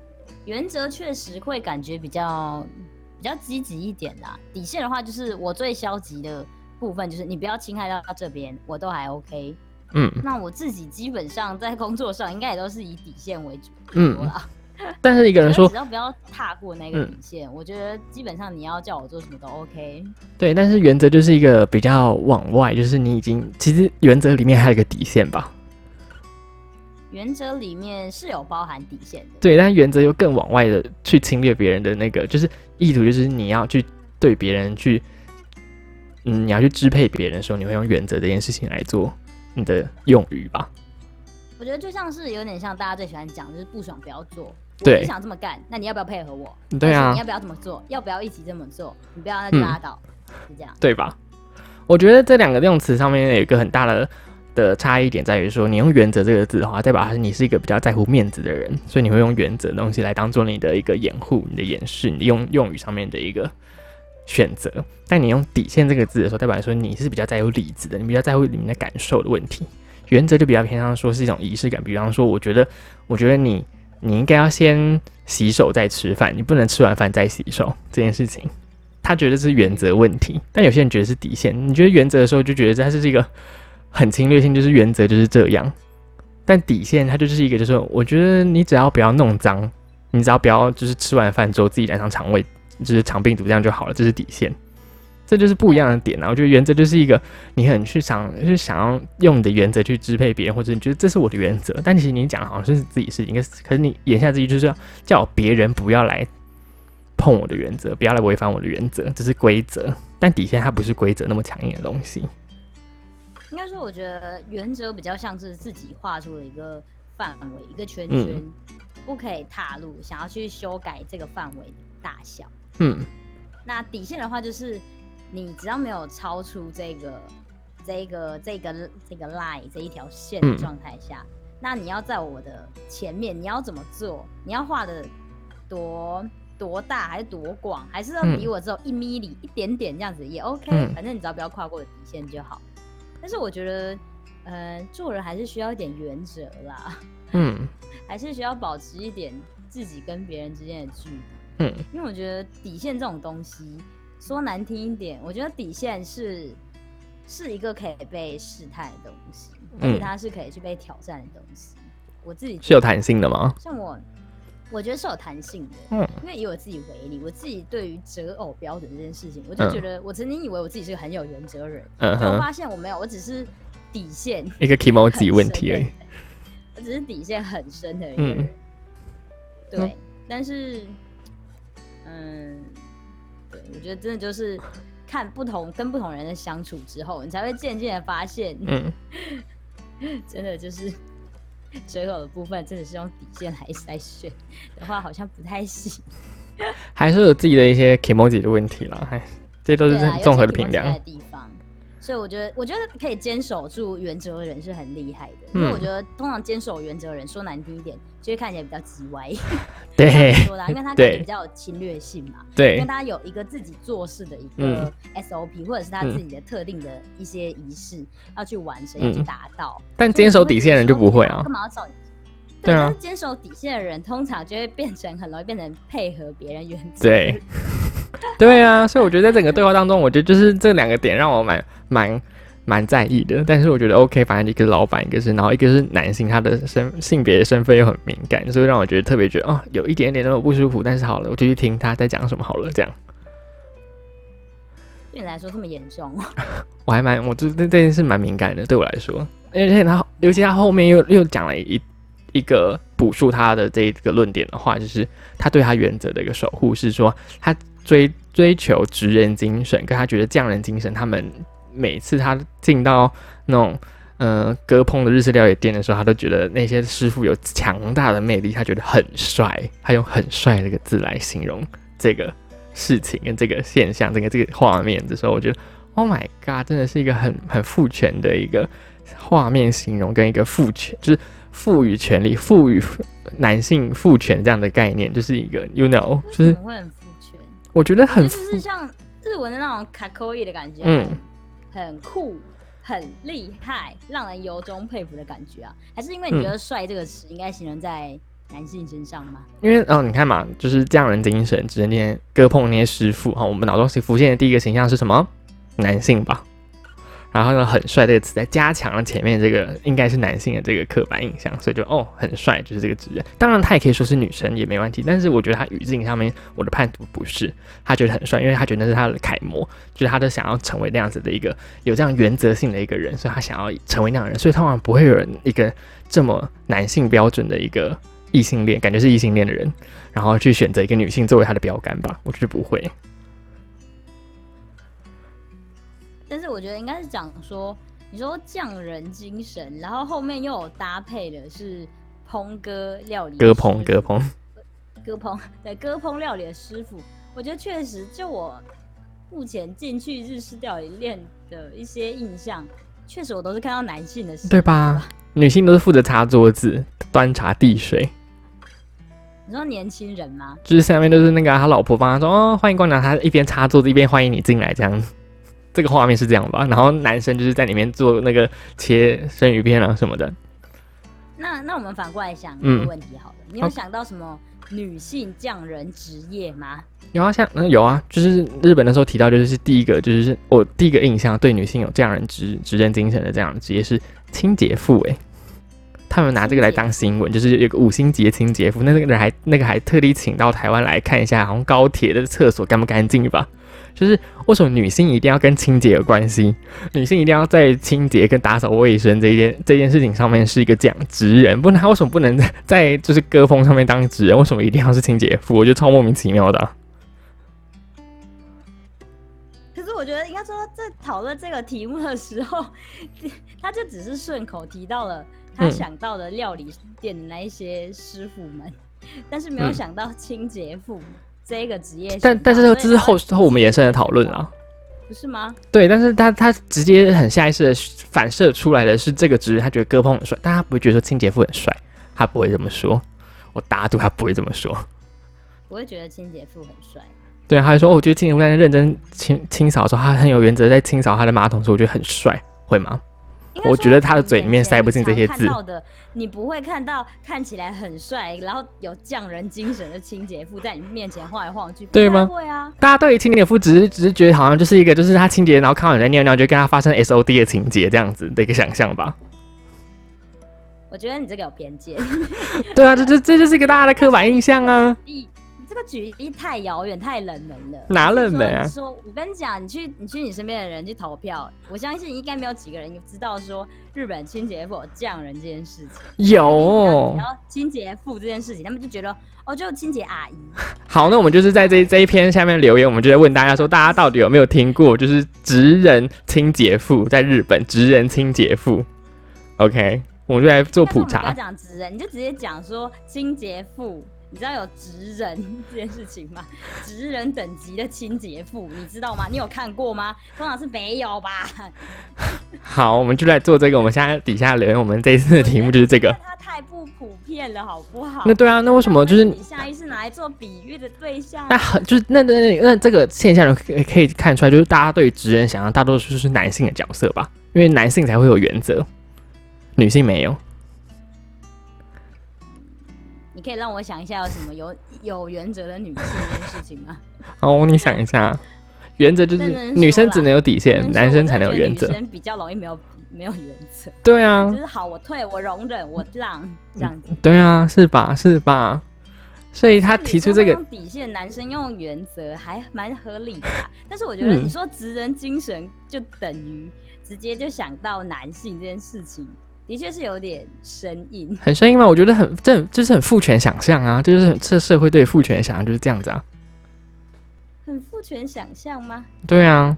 原则确实会感觉比较比较积极一点啦。底线的话，就是我最消极的部分，就是你不要侵害到这边，我都还 OK。嗯，那我自己基本上在工作上应该也都是以底线为主。嗯。但是一个人说，只要不要踏过那个底线，我觉得基本上你要叫我做什么都 OK。对，但是原则就是一个比较往外，就是你已经其实原则里面还有一个底线吧。原则里面是有包含底线的。对，但原则又更往外的去侵略别人的那个，就是意图就是你要去对别人去，嗯，你要去支配别人的时候，你会用原则这件事情来做你的用语吧。我觉得就像是有点像大家最喜欢讲，就是不爽不要做。对，你想这么干，那你要不要配合我？对啊，你要不要这么做？要不要一起这么做？你不要那就拉倒，是这样，对吧？我觉得这两个用词上面有一个很大的的差异点，在于说，你用“原则”这个字的话，代表你是一个比较在乎面子的人，所以你会用“原则”东西来当做你的一个掩护、你的掩饰、你用用语上面的一个选择。但你用“底线”这个字的时候，代表说你是比较在乎理智的，你比较在乎你们的感受的问题。原则就比较偏向说是一种仪式感，比方说，我觉得，我觉得你你应该要先洗手再吃饭，你不能吃完饭再洗手这件事情，他觉得是原则问题，但有些人觉得是底线。你觉得原则的时候就觉得它是一个很侵略性，就是原则就是这样，但底线它就是一个，就是我觉得你只要不要弄脏，你只要不要就是吃完饭之后自己染上肠胃就是肠病毒这样就好了，这是底线。这就是不一样的点啊！我觉得原则就是一个你很去想，就是想要用你的原则去支配别人，或者你觉得这是我的原则，但其实你讲好像是自己事情，可是可是你眼下之意就是要叫别人不要来碰我的原则，不要来违反我的原则，这是规则。但底线它不是规则那么强硬的东西。应该说，我觉得原则比较像是自己画出了一个范围，一个圈圈，不可以踏入，想要去修改这个范围的大小。嗯，那底线的话就是。你只要没有超出这个、这个、这个、这个 line 这一条线的状态下，那你要在我的前面，你要怎么做？你要画的多多大，还是多广，还是要比我只有一米里一点点这样子也 OK。反正你只要不要跨过底线就好。但是我觉得，呃，做人还是需要一点原则啦。嗯，还是需要保持一点自己跟别人之间的距离。嗯，因为我觉得底线这种东西。说难听一点，我觉得底线是是一个可以被试探的东西，而且它是可以去被挑战的东西。我自己是有弹性的吗？像我，我觉得是有弹性的。嗯，因为以我自己为例，我自己对于择偶标准这件事情，我就觉得我曾经以为我自己是个很有原则人，嗯我发现我没有，我只是底线 一个 emoji 问题而已。我只是底线很深的一个人。对，但是，嗯。我觉得真的就是看不同跟不同人的相处之后，你才会渐渐的发现，嗯，真的就是水口的部分，真的是用底线来筛选的话，好像不太行。还是有自己的一些 emoji 的问题啦，还，这都是综合的评量。所以我觉得，我觉得可以坚守住原则的人是很厉害的。因为我觉得，通常坚守原则的人，说难听一点，就会看起来比较叽歪。对，说的，因为他可能比较有侵略性嘛。对，因为他有一个自己做事的一个 SOP，或者是他自己的特定的一些仪式要去完成、要去达到。但坚守底线的人就不会啊。干嘛要找？对啊，坚守底线的人，通常就会变成很容易变成配合别人原则。对。对啊，所以我觉得在整个对话当中，我觉得就是这两个点让我蛮蛮蛮在意的。但是我觉得 OK，反正一个是老板，一个是然后一个是男性，他的身性别身份又很敏感，所以让我觉得特别觉得哦，有一点点那种不舒服。但是好了，我就去听他在讲什么好了，这样。对你来说这么严重？我还蛮，我这这件事蛮敏感的，对我来说，而且他尤其他后面又又讲了一一个补述他的这一个论点的话，就是他对他原则的一个守护是说他。追追求职人精神，跟他觉得匠人精神，他们每次他进到那种呃割烹的日式料理店的时候，他都觉得那些师傅有强大的魅力，他觉得很帅，他用很帅这个字来形容这个事情跟这个现象，这个这个画面的时候，我觉得 Oh my God，真的是一个很很父权的一个画面形容，跟一个父权就是赋予权利、赋予男性父权这样的概念，就是一个 You know，就是。我觉得很就是像日文的那种卡扣伊的感觉，嗯，很酷，很厉害，让人由衷佩服的感觉啊。还是因为你觉得“帅”这个词应该形容在男性身上吗？因为哦，你看嘛，就是匠人精神，只能那些割碰那些师傅哈。我们脑中浮现的第一个形象是什么？男性吧。然后呢，很帅这个词在加强了前面这个应该是男性的这个刻板印象，所以就哦很帅就是这个职人。当然他也可以说是女生也没问题，但是我觉得他语境上面我的判读不是，他觉得很帅，因为他觉得那是他的楷模，就是他都想要成为那样子的一个有这样原则性的一个人，所以他想要成为那样人，所以通常不会有人一个这么男性标准的一个异性恋，感觉是异性恋的人，然后去选择一个女性作为他的标杆吧，我觉得不会。我觉得应该是讲说，你说匠人精神，然后后面又有搭配的是烹哥料理，哥烹哥烹，哥烹对哥烹料理的师傅，我觉得确实，就我目前进去日式料理店的一些印象，确实我都是看到男性的，对吧？女性都是负责擦桌子、端茶递水。你说年轻人吗？就是下面都是那个他老婆帮他说哦，欢迎光临，他一边擦桌子一边欢迎你进来这样。这个画面是这样吧，然后男生就是在里面做那个切生鱼片啊什么的。那那我们反过来想一个问题，好了，你有想到什么女性匠人职业吗？有啊，像嗯有啊，就是日本的时候提到，就是第一个就是我第一个印象对女性有匠人职职人精神的这样的职业是清洁妇哎，他们拿这个来当新闻，就是有个五星级的清洁妇，那那个人还那个还特地请到台湾来看一下，好像高铁的厕所干不干净吧。就是为什么女性一定要跟清洁有关系？女性一定要在清洁跟打扫卫生这件这件事情上面是一个讲职人，不然她为什么不能在就是歌风上面当职人？为什么一定要是清洁妇？我觉得超莫名其妙的。可是我觉得应该说，在讨论这个题目的时候，他就只是顺口提到了他想到的料理店的那一些师傅们，但是没有想到清洁妇。这个职业，但但是这是后后我们延伸的讨论啊，不是吗？对，但是他他直接很下意识的反射出来的是这个职业，他觉得割烹很帅，但他不会觉得说清洁夫很帅，他不会这么说，我打赌他不会这么说，不会觉得清洁夫很帅。对，他就说，我觉得清洁夫在认真清清扫的时候，他很有原则，在清扫他的马桶时候，我觉得很帅，会吗？我觉得他的嘴里面塞不进这些字。你不会看到看起来很帅，然后有匠人精神的清洁妇在你面前晃来晃去，对吗？会啊。大家对于清洁妇只是只是觉得好像就是一个，就是他清洁，然后看到你在尿尿，就跟他发生 S O D 的情节这样子的一个想象吧。我觉得你这个有偏见。对啊，这这这就是一个大家的刻板印象啊。这个举例太遥远、太冷门了。哪冷门啊？说，我跟你讲，你去，你去你身边的人去投票，我相信应该没有几个人知道说日本清洁妇匠人这件事情。有。然后清洁妇这件事情，他们就觉得哦，就清洁阿姨。好，那我们就是在这这一篇下面留言，我们就在问大家说，大家到底有没有听过，就是职人清洁妇在日本职人清洁妇 OK，我们就来做普查。不要讲职人，你就直接讲说清洁妇。你知道有职人 这件事情吗？职人等级的清洁妇，你知道吗？你有看过吗？通常是没有吧。好，我们就来做这个。我们现在底下留言，我们这一次的题目就是这个。它太不普遍了，好不好？那对啊，那为什么就是你下意识拿来做比喻的对象？那很就是那那那这个现象可可以看出来，就是大家对职人想象大多数是男性的角色吧？因为男性才会有原则，女性没有。可以让我想一下有什么有有原则的女性这件事情吗？哦，你想一下，原则就是女生只能有底线，男生才能有原则。女生比较容易没有没有原则。对啊，就是好，我退，我容忍，我让这样子。对啊，是吧？是吧？所以他提出这个底线，男生用原则还蛮合理的。但是我觉得你说职人精神就等于直接就想到男性这件事情。的确是有点生硬，很生硬吗？我觉得很这就是很父权想象啊，就是这社会对父权想象就是这样子啊。很父权想象吗？对啊，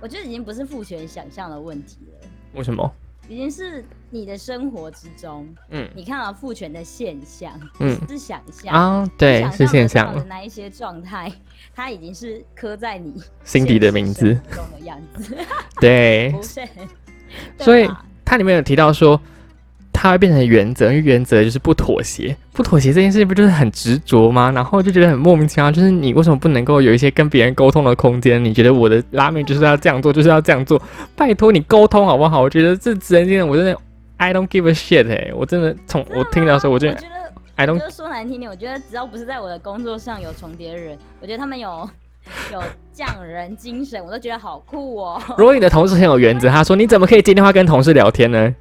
我觉得已经不是父权想象的问题了。为什么？已经是你的生活之中，嗯，你看到父权的现象，嗯，是想象啊，对，是现象的那一些状态，它已经是刻在你心底的名字中的样子。对，不是，所以。它里面有提到说，它会变成原则，因为原则就是不妥协。不妥协这件事情不就是很执着吗？然后就觉得很莫名其妙，就是你为什么不能够有一些跟别人沟通的空间？你觉得我的拉面就是要这样做，就是要这样做？拜托你沟通好不好？我觉得这直人精神，我真的 I don't give a shit 哎，我真的从我听到的时候，我觉得 I don't 说难听点，我觉得只要不是在我的工作上有重叠的人，我觉得他们有。有匠人精神，我都觉得好酷哦。如果你的同事很有原则，他说你怎么可以接电话跟同事聊天呢？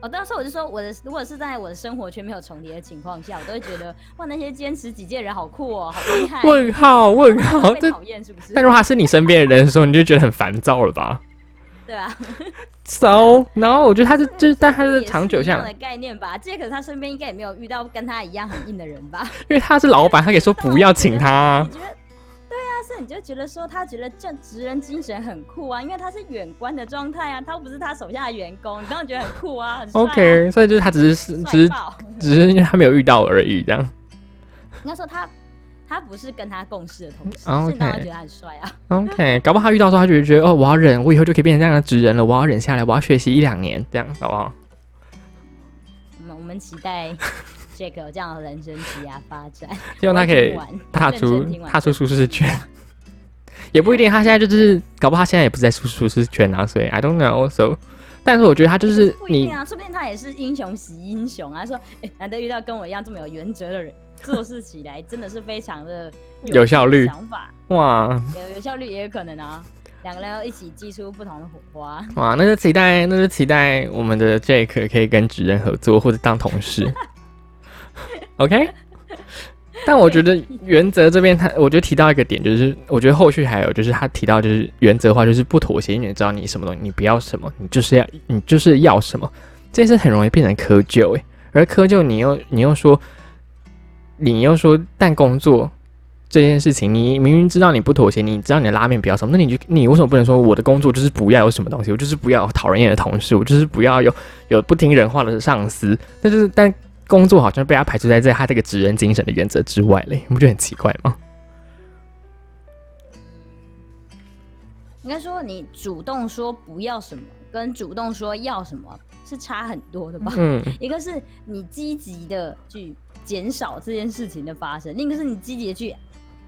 我当时我就说，我的如果是在我的生活圈没有重叠的情况下，我都会觉得哇，那些坚持己见的人好酷哦，好厉害。问号问号，讨厌是不是？但如果他是你身边的人的时候，你就觉得很烦躁了吧？对啊。So，然后我觉得他是就是，但他是长久像的概念吧。这可是他身边应该也没有遇到跟他一样很硬的人吧？因为他是老板，他可以说不要请他。你就觉得说他觉得这职人精神很酷啊，因为他是远观的状态啊，他又不是他手下的员工，你当然觉得很酷啊，很 OK，所以就是他只是只是只是因为他没有遇到而已，这样。应该说他他不是跟他共事的同事，所以当然觉得他很帅啊。OK，搞不好他遇到时候他就觉得哦，我要忍，我以后就可以变成这样的职人了，我要忍下来，我要学习一两年，这样好不好？那我们期待。Jack 有这样的人生职业发展，希望他可以踏出踏出舒适圈，也不一定。他现在就是，搞不好他现在也不是在舒舒适圈啊，所以 I don't know。So，但是我觉得他就是你啊，说不定他也是英雄惜英雄啊。说，哎，难得遇到跟我一样这么有原则的人，做事起来真的是非常的有效率。想法哇，有有效率也有可能啊，两个人要一起激出不同的火花。哇，那就期待，那就期待我们的 Jake 可以跟纸人合作或者当同事。OK，但我觉得原则这边，他我觉得提到一个点，就是我觉得后续还有就是他提到就是原则化，就是不妥协，因为知道你什么东西，你不要什么，你就是要你就是要什么，这是很容易变成窠臼诶。而窠臼，你又你又说，你又说，但工作这件事情，你明明知道你不妥协，你知道你的拉面不要什么，那你就你为什么不能说我的工作就是不要有什么东西，我就是不要讨人厌的同事，我就是不要有有不听人话的上司，但是但。工作好像被他排除在在他这个职人精神的原则之外嘞，你不觉得很奇怪吗？应该说，你主动说不要什么，跟主动说要什么是差很多的吧？嗯，一个是你积极的去减少这件事情的发生，另一个是你积极的去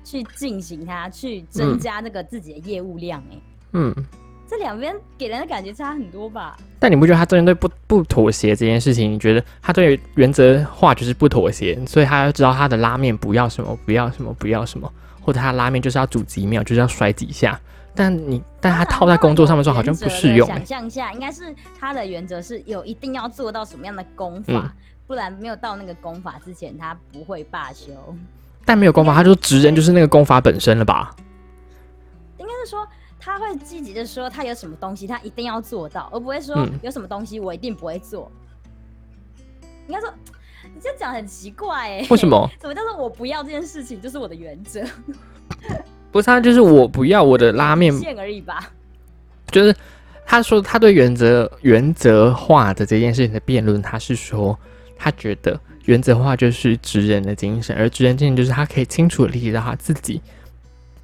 去进行它，去增加那个自己的业务量。哎，嗯。这两边给人的感觉差很多吧？但你不觉得他针对不不妥协这件事情？你觉得他对原则化就是不妥协，所以他要知道他的拉面不要什么，不要什么，不要什么，或者他拉面就是要煮几秒，就是要摔几下。但你但他套在工作上面说好像不适用。想象下，应该是他的原则是有一定要做到什么样的功法，不然没有到那个功法之前，他不会罢休。但没有功法，他就直人就是那个功法本身了吧？应该是说。他会积极的说，他有什么东西他一定要做到，而不会说有什么东西我一定不会做。应该说，你这讲很奇怪哎。为什么？怎么叫做我不要这件事情就是我的原则？不是，他就是我不要我的拉面 线而已吧？就是他说他对原则原则化的这件事情的辩论，他是说他觉得原则化就是职人的精神，而职人精神就是他可以清楚的理解到他自己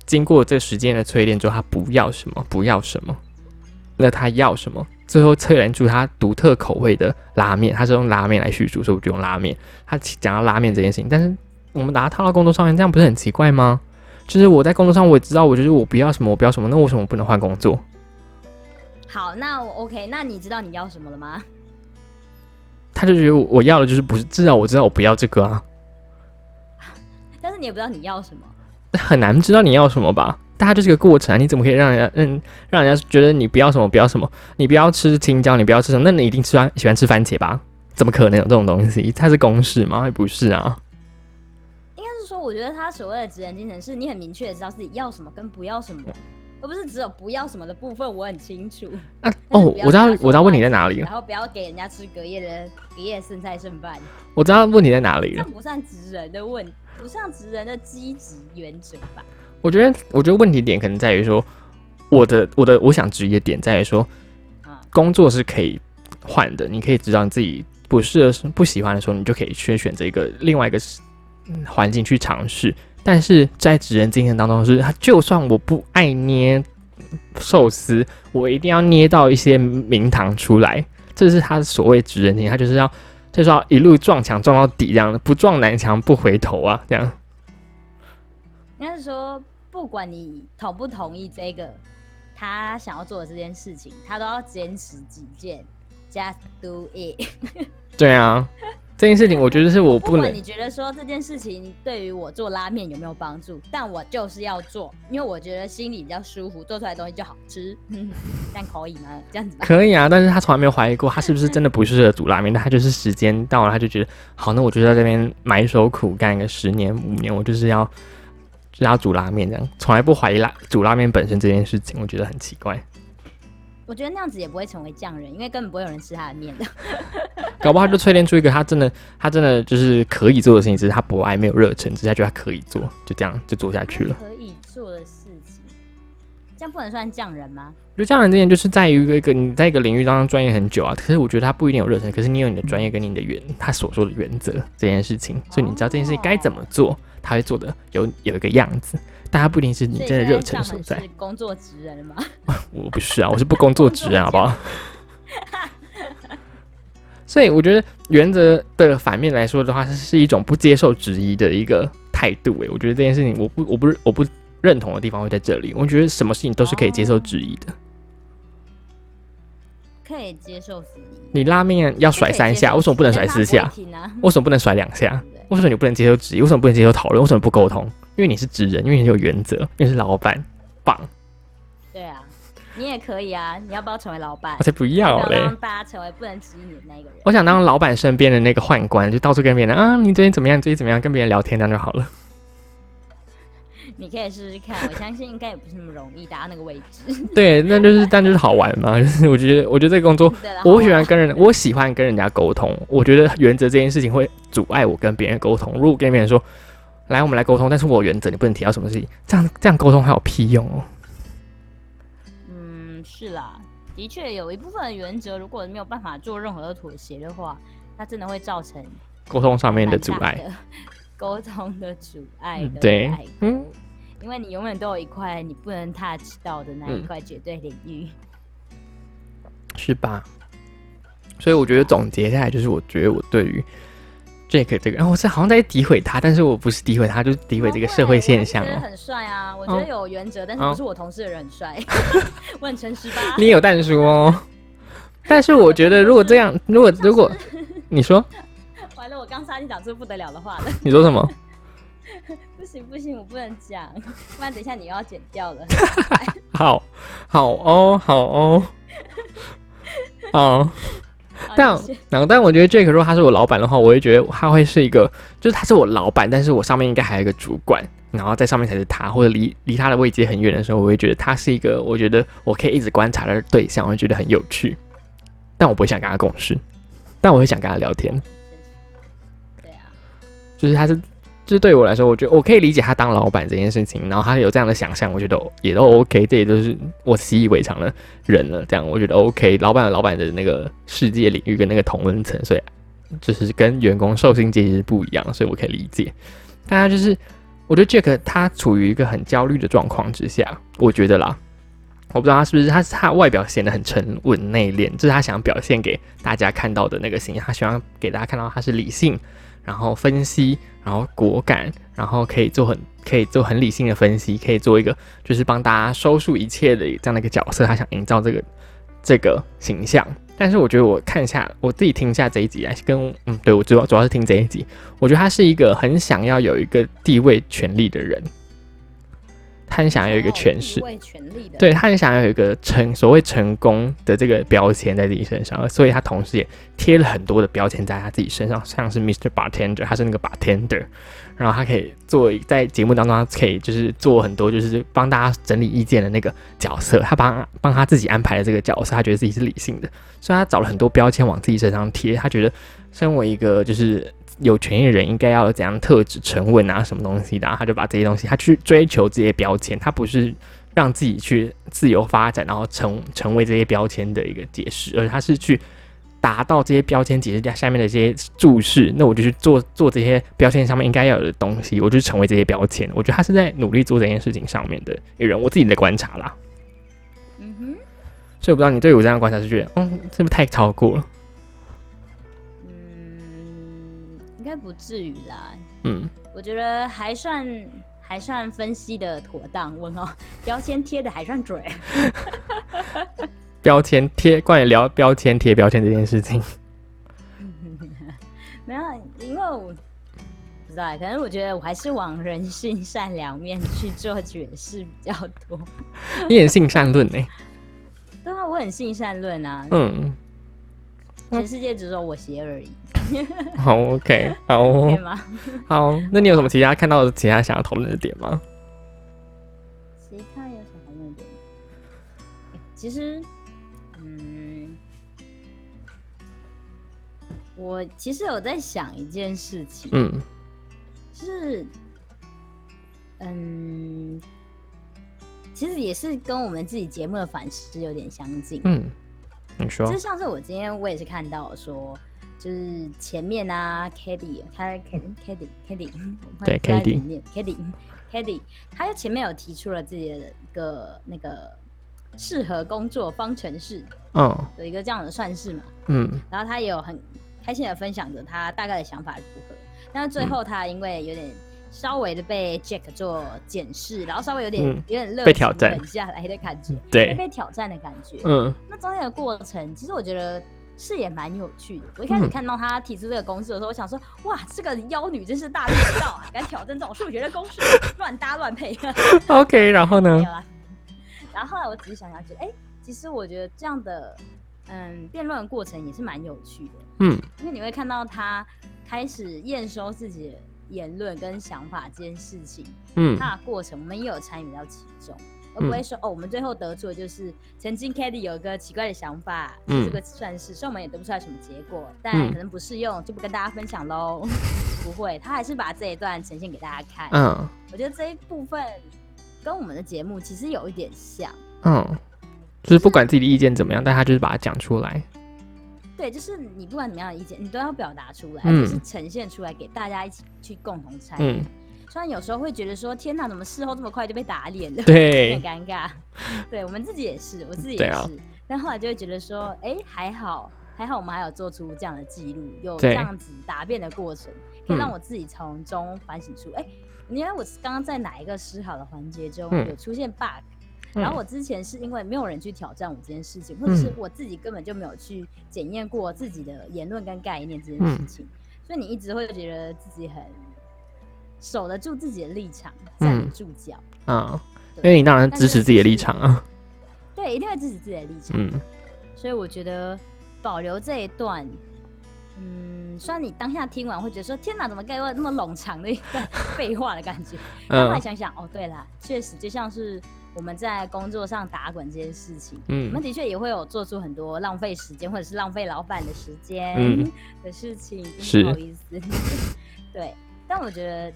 经过这时间的淬炼之后，他不要什么，不要什么，那他要什么？最后淬炼出他独特口味的拉面，他是用拉面来叙述，所以我就用拉面。他讲到拉面这件事情，但是我们把它套到工作上面，这样不是很奇怪吗？就是我在工作上，我也知道，我就是我不要什么，我不要什么，那为什么不能换工作？好，那我 OK，那你知道你要什么了吗？他就觉得我要的就是不是，至少我知道我不要这个啊。但是你也不知道你要什么，很难知道你要什么吧？大家就是个过程啊，你怎么可以让人家嗯让人家觉得你不要什么不要什么？你不要吃青椒，你不要吃什么？那你一定吃欢喜欢吃番茄吧？怎么可能有这种东西？它是公式吗？也不是啊。应该是说，我觉得他所谓的职人精神，是你很明确的知道自己要什么跟不要什么。而不是只有不要什么的部分，我很清楚。啊 哦，我知道，我知道问题在哪里了。然后不要给人家吃隔夜的隔夜剩菜剩饭。我知道问题在哪里了。不算职人的问，不像职人的积极原则吧？我觉得，我觉得问题点可能在于说，我的我的我想职业点在于说，工作是可以换的，你可以知道你自己不适合、不喜欢的时候，你就可以去选择一个另外一个环境去尝试。但是在职人精神当中，是他就算我不爱捏寿司，我一定要捏到一些名堂出来。这是他所谓职人精神，他就是要就是要一路撞墙撞到底，这样不撞南墙不回头啊，这样。应该是说，不管你同不同意这个他想要做的这件事情，他都要坚持己见，just do it。对啊。这件事情，我觉得是我不能。你觉得说这件事情对于我做拉面有没有帮助？但我就是要做，因为我觉得心里比较舒服，做出来的东西就好吃。但可以吗？这样子可以啊，但是他从来没有怀疑过他是不是真的不适合煮拉面。但他就是时间到了，他就觉得好，那我就在这边埋首苦干个十年五年，我就是要就要煮拉面这样，从来不怀疑拉煮拉面本身这件事情，我觉得很奇怪。我觉得那样子也不会成为匠人，因为根本不会有人吃他的面的。搞不好他就淬炼出一个他真的他真的就是可以做的事情，只是他不爱没有热忱，只是他觉得他可以做，就这样就做下去了。可以做的事情，这样不能算匠人吗？我觉得匠人这点就是在于一个你在一个领域当中专业很久啊，可是我觉得他不一定有热忱，可是你有你的专业跟你的原他所说的原则这件事情，所以你知道这件事情该怎么做，他会做的有有一个样子。大家不一定是你真的热忱所在。工作职人吗？我不是啊，我是不工作职人，好不好？所以我觉得原则的反面来说的话，是一种不接受质疑的一个态度。哎，我觉得这件事情，我不，我不，我不认同的地方会在这里。我觉得什么事情都是可以接受质疑的。可以接受质疑。你拉面要甩三下，为什么不能甩四下？为什么不能甩两下？为什么你不能接受质疑？为什么不能接受讨论？为什么不沟通？因为你是职人，因为你有原则，因为是老板，棒。对啊，你也可以啊，你要不要成为老板？我才不要嘞！让大家成为不能质疑你的那个人。我想当老板身边的那个宦官，就到处跟别人啊，你最近怎么样？最近怎么样？跟别人聊天这样就好了。你可以试试看，我相信应该也不是那么容易达到那个位置。对，那就是，但就是好玩嘛。就是我觉得，我觉得这个工作，我喜欢跟人，我喜欢跟人家沟通。我觉得原则这件事情会阻碍我跟别人沟通。如果跟别人说。来，我们来沟通，但是我原则你不能提到什么事情，这样这样沟通还有屁用哦。嗯，是啦，的确有一部分的原则，如果没有办法做任何的妥协的话，它真的会造成沟通上面的阻碍。沟通的阻碍，对，嗯，因为你永远都有一块你不能 touch 到的那一块绝对领域，是吧？所以我觉得总结下来就是，我觉得我对于。Jake 这个，然后我是好像在诋毁他，但是我不是诋毁他，就是诋毁这个社会现象哦。很帅啊，我觉得有原则，但是不是我同事的人很帅。我很诚实吧？你有蛋叔哦。但是我觉得，如果这样，如果如果你说，完了，我刚才你讲出不得了的话了。你说什么？不行不行，我不能讲，不然等一下你又要剪掉了。好好哦，好哦，好。但然后，但我觉得 Jake 如果他是我老板的话，我会觉得他会是一个，就是他是我老板，但是我上面应该还有一个主管，然后在上面才是他，或者离离他的位置很远的时候，我会觉得他是一个，我觉得我可以一直观察的对象，我会觉得很有趣，但我不会想跟他共事，但我会想跟他聊天。对啊，就是他是这对我来说，我觉得我可以理解他当老板这件事情，然后他有这样的想象，我觉得也都 OK，这也都是我习以为常的人了。这样我觉得 OK，老板的老板的那个世界领域跟那个同温层，所以就是跟员工受薪阶级是不一样，所以我可以理解。大家就是，我觉得 Jack 他处于一个很焦虑的状况之下，我觉得啦，我不知道他是不是他他外表显得很沉稳内敛，这是他想表现给大家看到的那个形象，他希望给大家看到他是理性。然后分析，然后果敢，然后可以做很可以做很理性的分析，可以做一个就是帮大家收束一切的这样的一个角色。他想营造这个这个形象，但是我觉得我看一下我自己听一下这一集来跟嗯，对我主要主要是听这一集，我觉得他是一个很想要有一个地位权利的人。他很想要有一个诠释，对他很想要有一个成所谓成功的这个标签在自己身上，所以他同时也贴了很多的标签在他自己身上，像是 Mr. Bartender，他是那个 Bartender，然后他可以做在节目当中，他可以就是做很多就是帮大家整理意见的那个角色，他帮帮他自己安排的这个角色，他觉得自己是理性的，所以他找了很多标签往自己身上贴，他觉得身为一个就是。有权益的人应该要有怎样特质、沉稳啊，什么东西的？他就把这些东西，他去追求这些标签，他不是让自己去自由发展，然后成成为这些标签的一个解释，而他是去达到这些标签解释下下面的这些注释。那我就去做做这些标签上面应该要有的东西，我就成为这些标签。我觉得他是在努力做这件事情上面的一个人，我自己的观察啦。嗯哼，所以我不知道你对我这样观察是觉得，嗯，是不是太超过了？该不至于啦，嗯，我觉得还算还算分析的妥当，问号 标签贴的还算准，标签贴关于聊标签贴标签这件事情，没有，因为我不知道，可能我觉得我还是往人性善良面去做解释比较多，你很性善论呢？对啊，我很性善论啊，嗯，全世界只有我鞋而已。好，OK，好，好，那你有什么其他看到的其他想要讨论的点吗？其他有什么讨论点？其实，嗯，我其实有在想一件事情，嗯，是，嗯，其实也是跟我们自己节目的反思有点相近，嗯，你说，就像是我今天我也是看到说。就是前面啊 k a d y 他 k a d y k a d y 对 k a d y k a d y k a d y 他前面有提出了自己的一个那个适合工作方程式，嗯，有一个这样的算式嘛，嗯，然后他也有很开心的分享着他大概的想法如何，但是最后他因为有点稍微的被 Jack 做检视，然后稍微有点有点被挑战下来的感觉，对，被挑战的感觉，嗯，那中间的过程其实我觉得。是也蛮有趣的。我一开始看到他提出这个公式的时候，我想说，哇，这个妖女真是大逆不道啊，敢挑战这种数学的公式，乱搭乱配。OK，然后呢？然后后来我仔细想想，觉得，哎，其实我觉得这样的，嗯，辩论过程也是蛮有趣的。嗯，因为你会看到他开始验收自己的言论跟想法这件事情，嗯，他的过程我们也有参与到其中。而不会说哦，我们最后得出的就是曾经 k a t i y 有一个奇怪的想法，这个算是，所以我们也得不出来什么结果，但可能不适用，就不跟大家分享喽。不会，他还是把这一段呈现给大家看。嗯，我觉得这一部分跟我们的节目其实有一点像。嗯，就是不管自己的意见怎么样，但他就是把它讲出来。对，就是你不管怎么样的意见，你都要表达出来，就是呈现出来给大家一起去共同参与。虽然有时候会觉得说，天哪，怎么事后这么快就被打脸了？对，有点尴尬。对我们自己也是，我自己也是。但后来就会觉得说，哎，还好，还好，我们还有做出这样的记录，有这样子答辩的过程，可以让我自己从中反省出，哎，你看我刚刚在哪一个思考的环节中有出现 bug，然后我之前是因为没有人去挑战我这件事情，或者是我自己根本就没有去检验过自己的言论跟概念这件事情，所以你一直会觉得自己很。守得住自己的立场，站得住脚啊！因为你当然支持自己的立场啊。对，一定会支持自己的立场。嗯，所以我觉得保留这一段，嗯，虽然你当下听完会觉得说：“天哪，怎么给我那么冗长的一段 废话的感觉？”后来想想，哦，对了，确实就像是我们在工作上打滚这件事情，嗯，我们的确也会有做出很多浪费时间或者是浪费老板的时间的事情，不好意思。对，但我觉得。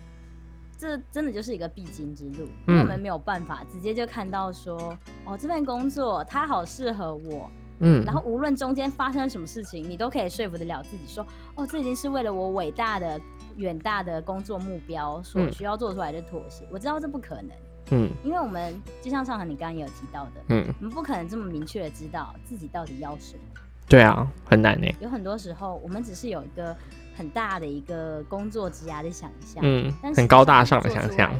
这真的就是一个必经之路，因为我们没有办法直接就看到说，哦，这份工作它好适合我，嗯，然后无论中间发生什么事情，你都可以说服得了自己说，哦，这已经是为了我伟大的、远大的工作目标所需要做出来的妥协。我知道这不可能，嗯，因为我们就像上海你刚刚也有提到的，嗯，我们不可能这么明确的知道自己到底要什么。对啊，很难呢。有很多时候，我们只是有一个。很大的一个工作职涯的想象，嗯，很高大上的想象，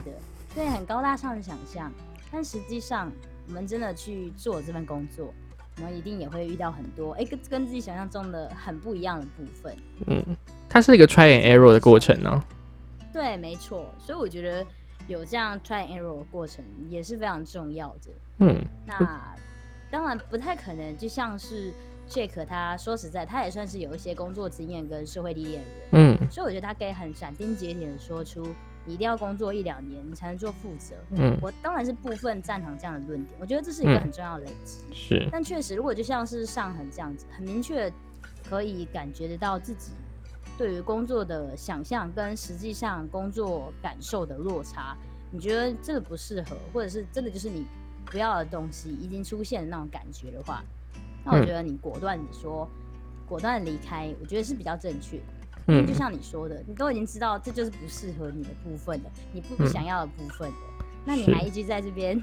对，很高大上的想象。但实际上，我们真的去做这份工作，我们一定也会遇到很多，哎，跟跟自己想象中的很不一样的部分。嗯，它是一个 try and error 的过程呢。对，没错。所以我觉得有这样 try and error 的过程也是非常重要的。嗯，那当然不太可能，就像是。Jack，他说实在，他也算是有一些工作经验跟社会历练的人，嗯，所以我觉得他可以很斩钉截铁的说出，你一定要工作一两年，你才能做负责。嗯，我当然是部分赞同这样的论点，我觉得这是一个很重要的累积。是，但确实，如果就像是上恒这样子，很明确可以感觉得到自己对于工作的想象跟实际上工作感受的落差，你觉得这个不适合，或者是真的就是你不要的东西已经出现的那种感觉的话。那我觉得你果断的说，果断离开，我觉得是比较正确。嗯，就像你说的，你都已经知道这就是不适合你的部分的，你不想要的部分的，那你还一直在这边，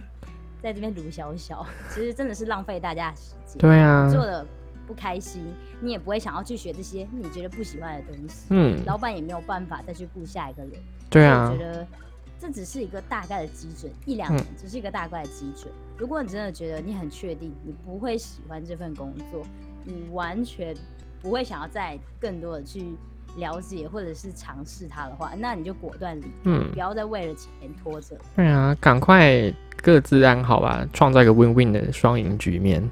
在这边读小小，其实真的是浪费大家的时间。对啊，做的不开心，你也不会想要去学这些你觉得不喜欢的东西。嗯，老板也没有办法再去雇下一个人。对啊，我觉得。这只是一个大概的基准，一两年只是一个大概的基准。如果你真的觉得你很确定你不会喜欢这份工作，你完全不会想要再更多的去了解或者是尝试它的话，那你就果断离开，不要再为了钱拖着。对啊，赶快各自安好吧，创造一个 win-win 的双赢局面。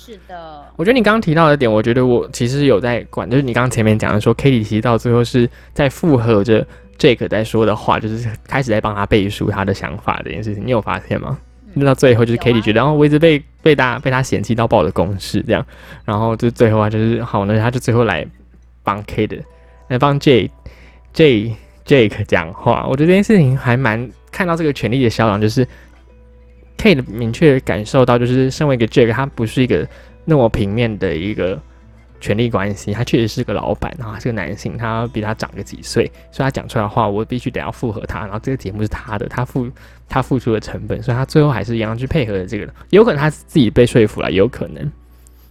是的，我觉得你刚刚提到的点，我觉得我其实有在管，就是你刚刚前面讲的说，Kitty 其实到最后是在附和着。Jake 在说的话，就是开始在帮他背书他的想法这件事情，你有发现吗？那到最后就是 Kitty 觉得，然后我一直被被大家被他嫌弃到爆的公式这样，然后就最后啊，就是好呢，他就最后来帮 Kate 来帮 J J Jake 讲话。我觉得这件事情还蛮看到这个权力的消长，就是 Kate 明确感受到，就是身为一个 Jake，他不是一个那么平面的一个。权力关系，他确实是个老板，然后是个男性，他比他长个几岁，所以他讲出来的话，我必须得要附和他。然后这个节目是他的，他付他付出的成本，所以他最后还是一样去配合的这个。有可能他自己被说服了，有可能，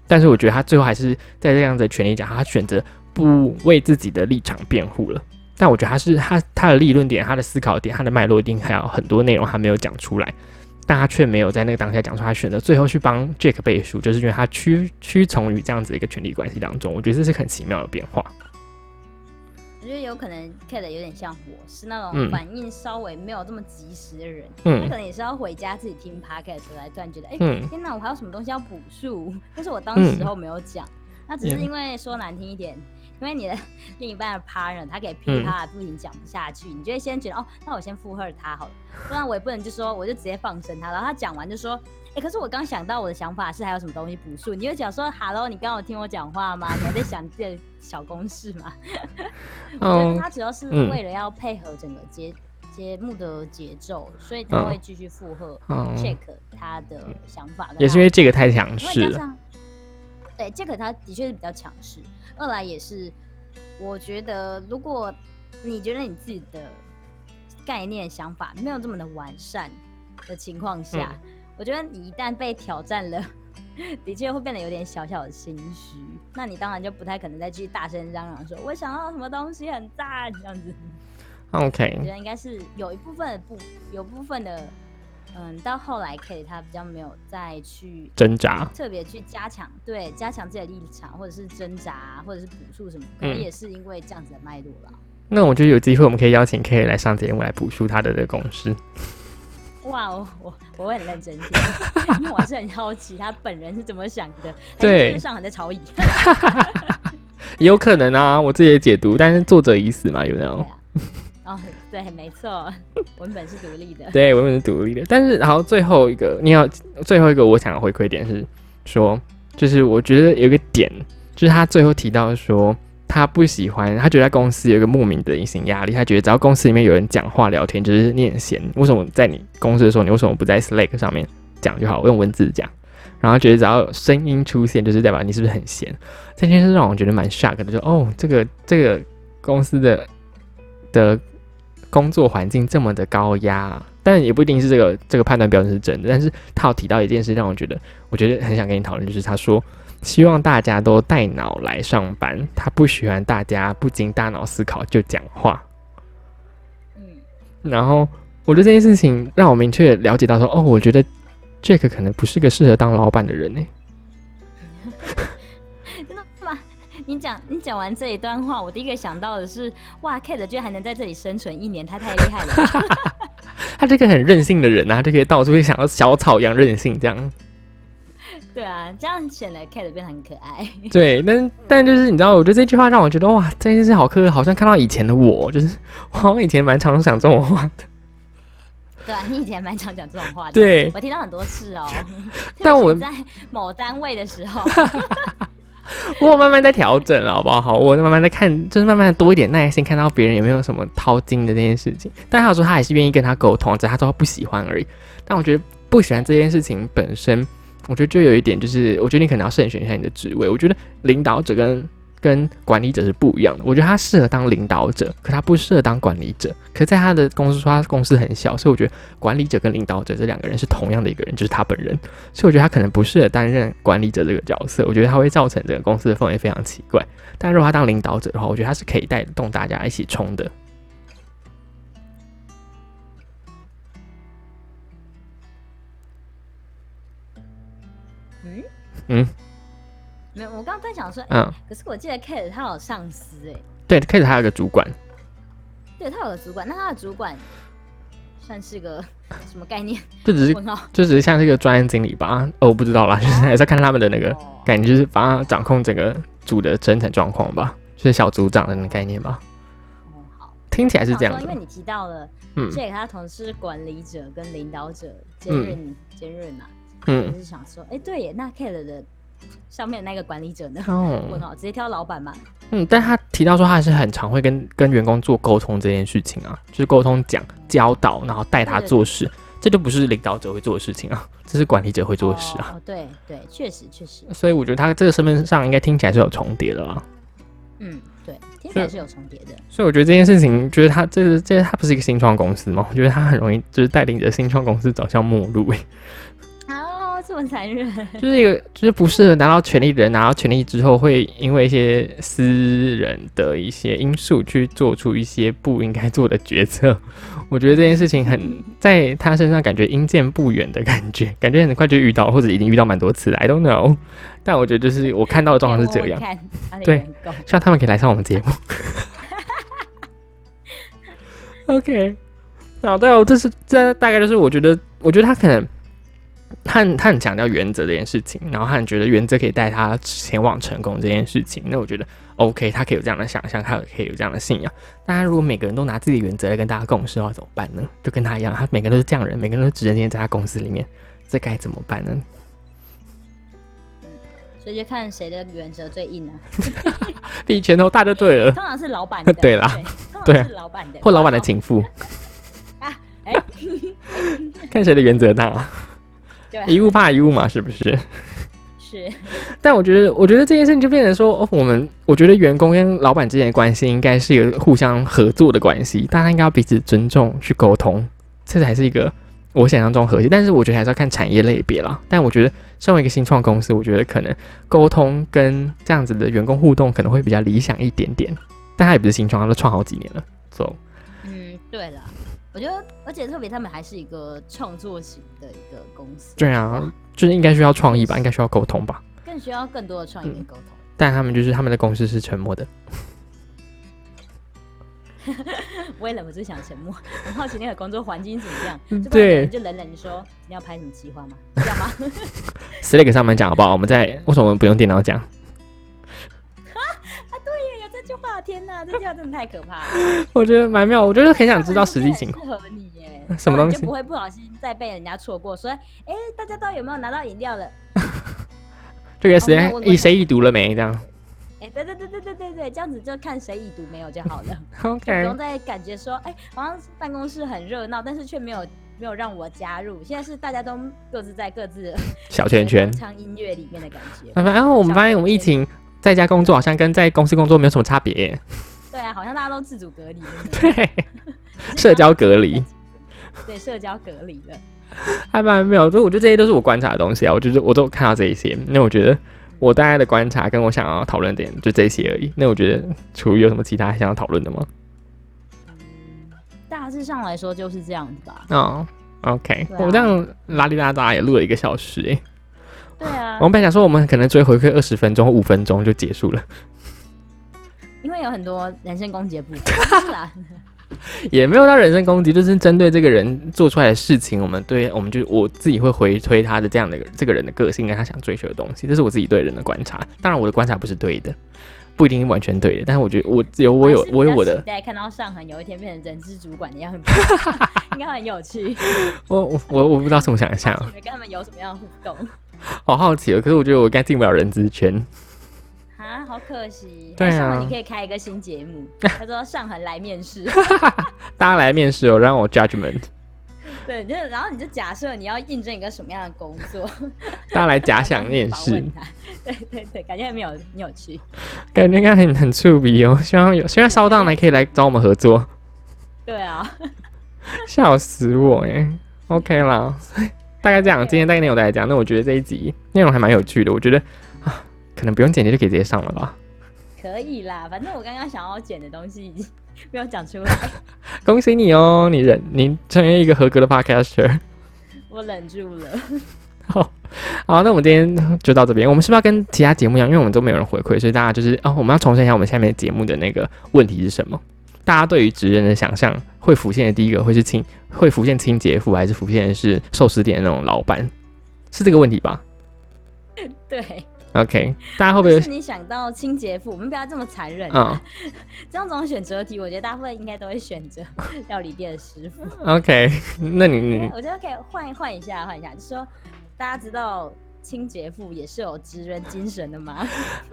但是我觉得他最后还是在这样的权利讲，他选择不为自己的立场辩护了。但我觉得他是他他的立论点、他的思考点、他的脉络一定还有很多内容还没有讲出来。但他却没有在那个当下讲出他选择最后去帮 Jack 背书，就是因为他屈屈从于这样子一个权力关系当中。我觉得这是很奇妙的变化。我觉得有可能 Kate 有点像我，是那种反应稍微没有这么及时的人。嗯，他可能也是要回家自己听 Podcast 来突然觉得，哎，天哪，我还有什么东西要补述，但是我当时候没有讲。那只是因为说难听一点。因为你的 另一半的 partner，他可以噼里啪啦不停讲不下去，你就会先觉得哦，那我先附和他好了，不然我也不能就说我就直接放生他，然后他讲完就说，哎，可是我刚想到我的想法是还有什么东西补述，你就讲说，Hello，你刚有听我讲话吗？你还在想这小公式吗？我觉得他主要是为了要配合整个节节目的节奏，所以他会继续附和 check 他的想法，也是因为这个太强势了。对，Jack 他的确是比较强势。二来也是，我觉得如果你觉得你自己的概念想法没有这么的完善的情况下，我觉得你一旦被挑战了，的确会变得有点小小的心虚。那你当然就不太可能再继续大声嚷嚷说“我想到什么东西很赞”这样子。OK，我觉得应该是有一部分的不，有部分的。嗯，到后来 K 他比较没有再去挣扎，特别去加强对加强自己的立场，或者是挣扎，或者是补述什么，可能也是因为这样子的脉络了。那我觉得有机会我们可以邀请 K 来上节目来补述他的这个公式。哇，我我我会很认真听，因为我还是很好奇他本人是怎么想的。对，上海在吵椅，有可能啊，我自己的解读，但是作者已死嘛，有没有？哦，对，没错，文本是独立的。对，文本是独立的。但是，然后最后一个，你要最后一个，我想回馈点是说，就是我觉得有个点，就是他最后提到说，他不喜欢，他觉得在公司有一个莫名的隐形压力，他觉得只要公司里面有人讲话聊天就是念闲，为什么在你公司的时候你为什么不在 Slack 上面讲就好，用文字讲？然后觉得只要声音出现就是代表你是不是很闲？这件事让我觉得蛮 shock 的，就哦，这个这个公司的的工作环境这么的高压，但也不一定是这个这个判断标准是真的。但是他有提到一件事让我觉得，我觉得很想跟你讨论，就是他说。希望大家都带脑来上班，他不喜欢大家不经大脑思考就讲话。嗯，然后我觉得这件事情让我明确了解到说，哦，我觉得 Jack 可能不是个适合当老板的人呢。你讲你讲完这一段话，我第一个想到的是，哇，Kate 居然还能在这里生存一年，他太厉害了。他这个很任性的人啊，就可以到处会想要小草一样任性这样。对啊，这样显得 Kate 变得很可爱。对，但但就是你知道，我觉得这句话让我觉得哇，这件事好可好像看到以前的我，就是我好像以前蛮常讲这种话的。对啊，你以前蛮常讲这种话的。对，我听到很多次哦。但我 在某单位的时候，我慢慢在调整了，好不好？我慢慢在看，就是慢慢多一点耐心，看到别人有没有什么掏金的这件事情。但他说他还是愿意跟他沟通，只是他说他不喜欢而已。但我觉得不喜欢这件事情本身。我觉得就有一点，就是我觉得你可能要慎选一下你的职位。我觉得领导者跟跟管理者是不一样的。我觉得他适合当领导者，可他不适合当管理者。可在他的公司说，他公司很小，所以我觉得管理者跟领导者这两个人是同样的一个人，就是他本人。所以我觉得他可能不适合担任管理者这个角色。我觉得他会造成这个公司的氛围非常奇怪。但如果他当领导者的话，我觉得他是可以带动大家一起冲的。嗯，没有，我刚刚在想说，嗯，可是我记得 Kate 他有上司哎，对，Kate 他有个主管，对他有个主管，那他的主管算是个 什么概念？就只是就只是像是一个专案经理吧？哦，我不知道啦，就是还是看他们的那个感觉，就是把他掌控整个组的生产状况吧，就是小组长的那个概念吧。哦，好，听起来是这样。因为你提到了，嗯，所以他同事管理者跟领导者兼任兼任嘛。嗯，就是想说，哎，对耶，那 Kate 的上面那个管理者呢？问号，直接挑老板嘛。嗯，但他提到说，他还是很常会跟跟员工做沟通这件事情啊，就是沟通讲教导，然后带他做事，这就不是领导者会做的事情啊，这是管理者会做的事啊。哦，对对，确实确实。所以我觉得他这个身份上应该听起来是有重叠的啊。嗯，对，听起来是有重叠的。所以我觉得这件事情，觉得他这个这他不是一个新创公司吗？我觉得他很容易就是带领着新创公司走向末路。这么残忍，就是一个就是不适合拿到权力的人，拿到权力之后，会因为一些私人的一些因素去做出一些不应该做的决策。我觉得这件事情很在他身上感觉阴见不远的感觉，感觉很快就遇到，或者已经遇到蛮多次了。I don't know，但我觉得就是我看到的状况是这样。对，希望他们可以来上我们节目。OK，好，对哦，这是这大概就是我觉得，我觉得他可能。他他很强调原则这件事情，然后他很觉得原则可以带他前往成功这件事情。那我觉得 OK，他可以有这样的想象，他可以有这样的信仰。大家如果每个人都拿自己的原则来跟大家共事的话，怎么办呢？就跟他一样，他每个人都是这样人，每个人都只能天在他公司里面，这该怎么办呢？所以就看谁的原则最硬呢？比拳头大就对了。通常是老板的，对啦，对，是老板的，或老板的情妇啊？哎，看谁的原则大。一物怕一物嘛，是不是？是。但我觉得，我觉得这件事情就变成说，哦，我们我觉得员工跟老板之间的关系应该是一个互相合作的关系，大家应该要彼此尊重去沟通，这才是一个我想象中和谐。但是我觉得还是要看产业类别啦。但我觉得身为一个新创公司，我觉得可能沟通跟这样子的员工互动可能会比较理想一点点。但他也不是新创，他都创好几年了。走。嗯，对了。我觉得，而且特别，他们还是一个创作型的一个公司。对啊，就是应该需要创意吧，应该需要沟通吧，更需要更多的创意跟沟通。但他们就是他们的公司是沉默的。我也忍不住想沉默，很好奇那个工作环境怎么样。对，就冷冷说：“你要拍什么计划吗？要吗？” Slack 上面讲好不好？我们在为什么我们不用电脑讲？天哪！这句话真的太可怕了。我觉得蛮妙，我就是很想知道实际情况。适合你耶，什么东西就不会不小心再被人家错过？说，哎，大家都有没有拿到饮料了？这个时间以谁已读了没？这样。哎，对对对对对对对，这样子就看谁已读没有就好了。OK，不用再感觉说，哎，好像办公室很热闹，但是却没有没有让我加入。现在是大家都各自在各自小圈圈唱音乐里面的感觉。然后我们发现我们疫情在家工作好像跟在公司工作没有什么差别。对啊，好像大家都自主隔离。对，社交隔离。对，社交隔离的。还蛮没有，所以我觉得这些都是我观察的东西啊。我觉得我都看到这一些，那我觉得我大概的观察跟我想要讨论点就这些而已。那我觉得楚瑜有什么其他想要讨论的吗？大致上来说就是这样子吧。哦，OK，我这样拉里拉扎也录了一个小时哎。对啊。我们本来想说我们可能追回馈二十分钟、五分钟就结束了，因为有很多人身攻击的部分。也没有到人身攻击，就是针对这个人做出来的事情，我们对我们就我自己会回推他的这样的这个人的个性跟他想追求的东西，这是我自己对人的观察。当然我的观察不是对的，不一定完全对的，但是我觉得我有我有我有我的。大家看到上恒有一天变成人资主管的样子，应该很有趣。我我我我不知道怎么想象，你跟他们有什么样的互动？好好奇哦，可是我觉得我应该进不了人资圈。啊，好可惜。对啊，你可以开一个新节目。他说上恒来面试，大家来面试哦，让我 judgment。对，就然后你就假设你要应征一个什么样的工作，大家来假想面试。对对对，感觉没有很有趣，感觉应该很很触鼻哦。希望有，希望烧到来可以来找我们合作。对啊，笑死我哎。OK 啦，大概这样，今天大概内容大概这样。那我觉得这一集内容还蛮有趣的，我觉得啊。可能不用剪辑就可以直接上了吧？可以啦，反正我刚刚想要剪的东西已经 没有讲出来。恭喜你哦，你忍，你成为一个合格的 podcaster。我忍住了。好，好，那我们今天就到这边。我们是不是要跟其他节目一样？因为我们都没有人回馈，所以大家就是哦，我们要重申一下我们下面节目的那个问题是什么？大家对于职人的想象会浮现的第一个会是清，会浮现清洁妇，还是浮现的是寿司店那种老板？是这个问题吧？对。OK，大家会不会？是你想到清洁妇，我们不要这么残忍啊！这样种选择题，我觉得大部分应该都会选择 料理店的师傅。OK，那你我觉得可以换换一下，换一下，就是说大家知道清洁妇也是有职人精神的吗？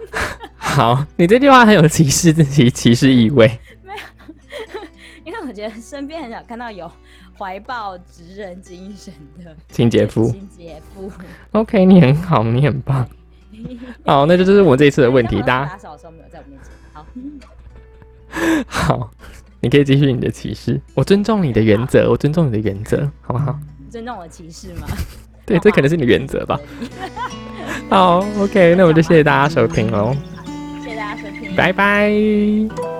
好，你这句话很有歧视自己歧视意味。因为我觉得身边很少看到有怀抱职人精神的清洁妇。清洁妇，OK，你很好，你很棒。好，那就这是我这一次的问题。大家打扫的时候没有在我面前。好，好，你可以继续你的歧视。我尊重你的原则，我尊重你的原则，好不好？尊重我的歧视吗？对，这可能是你的原则吧。好，OK，那我就谢谢大家收听喽。谢谢大家收听，拜拜。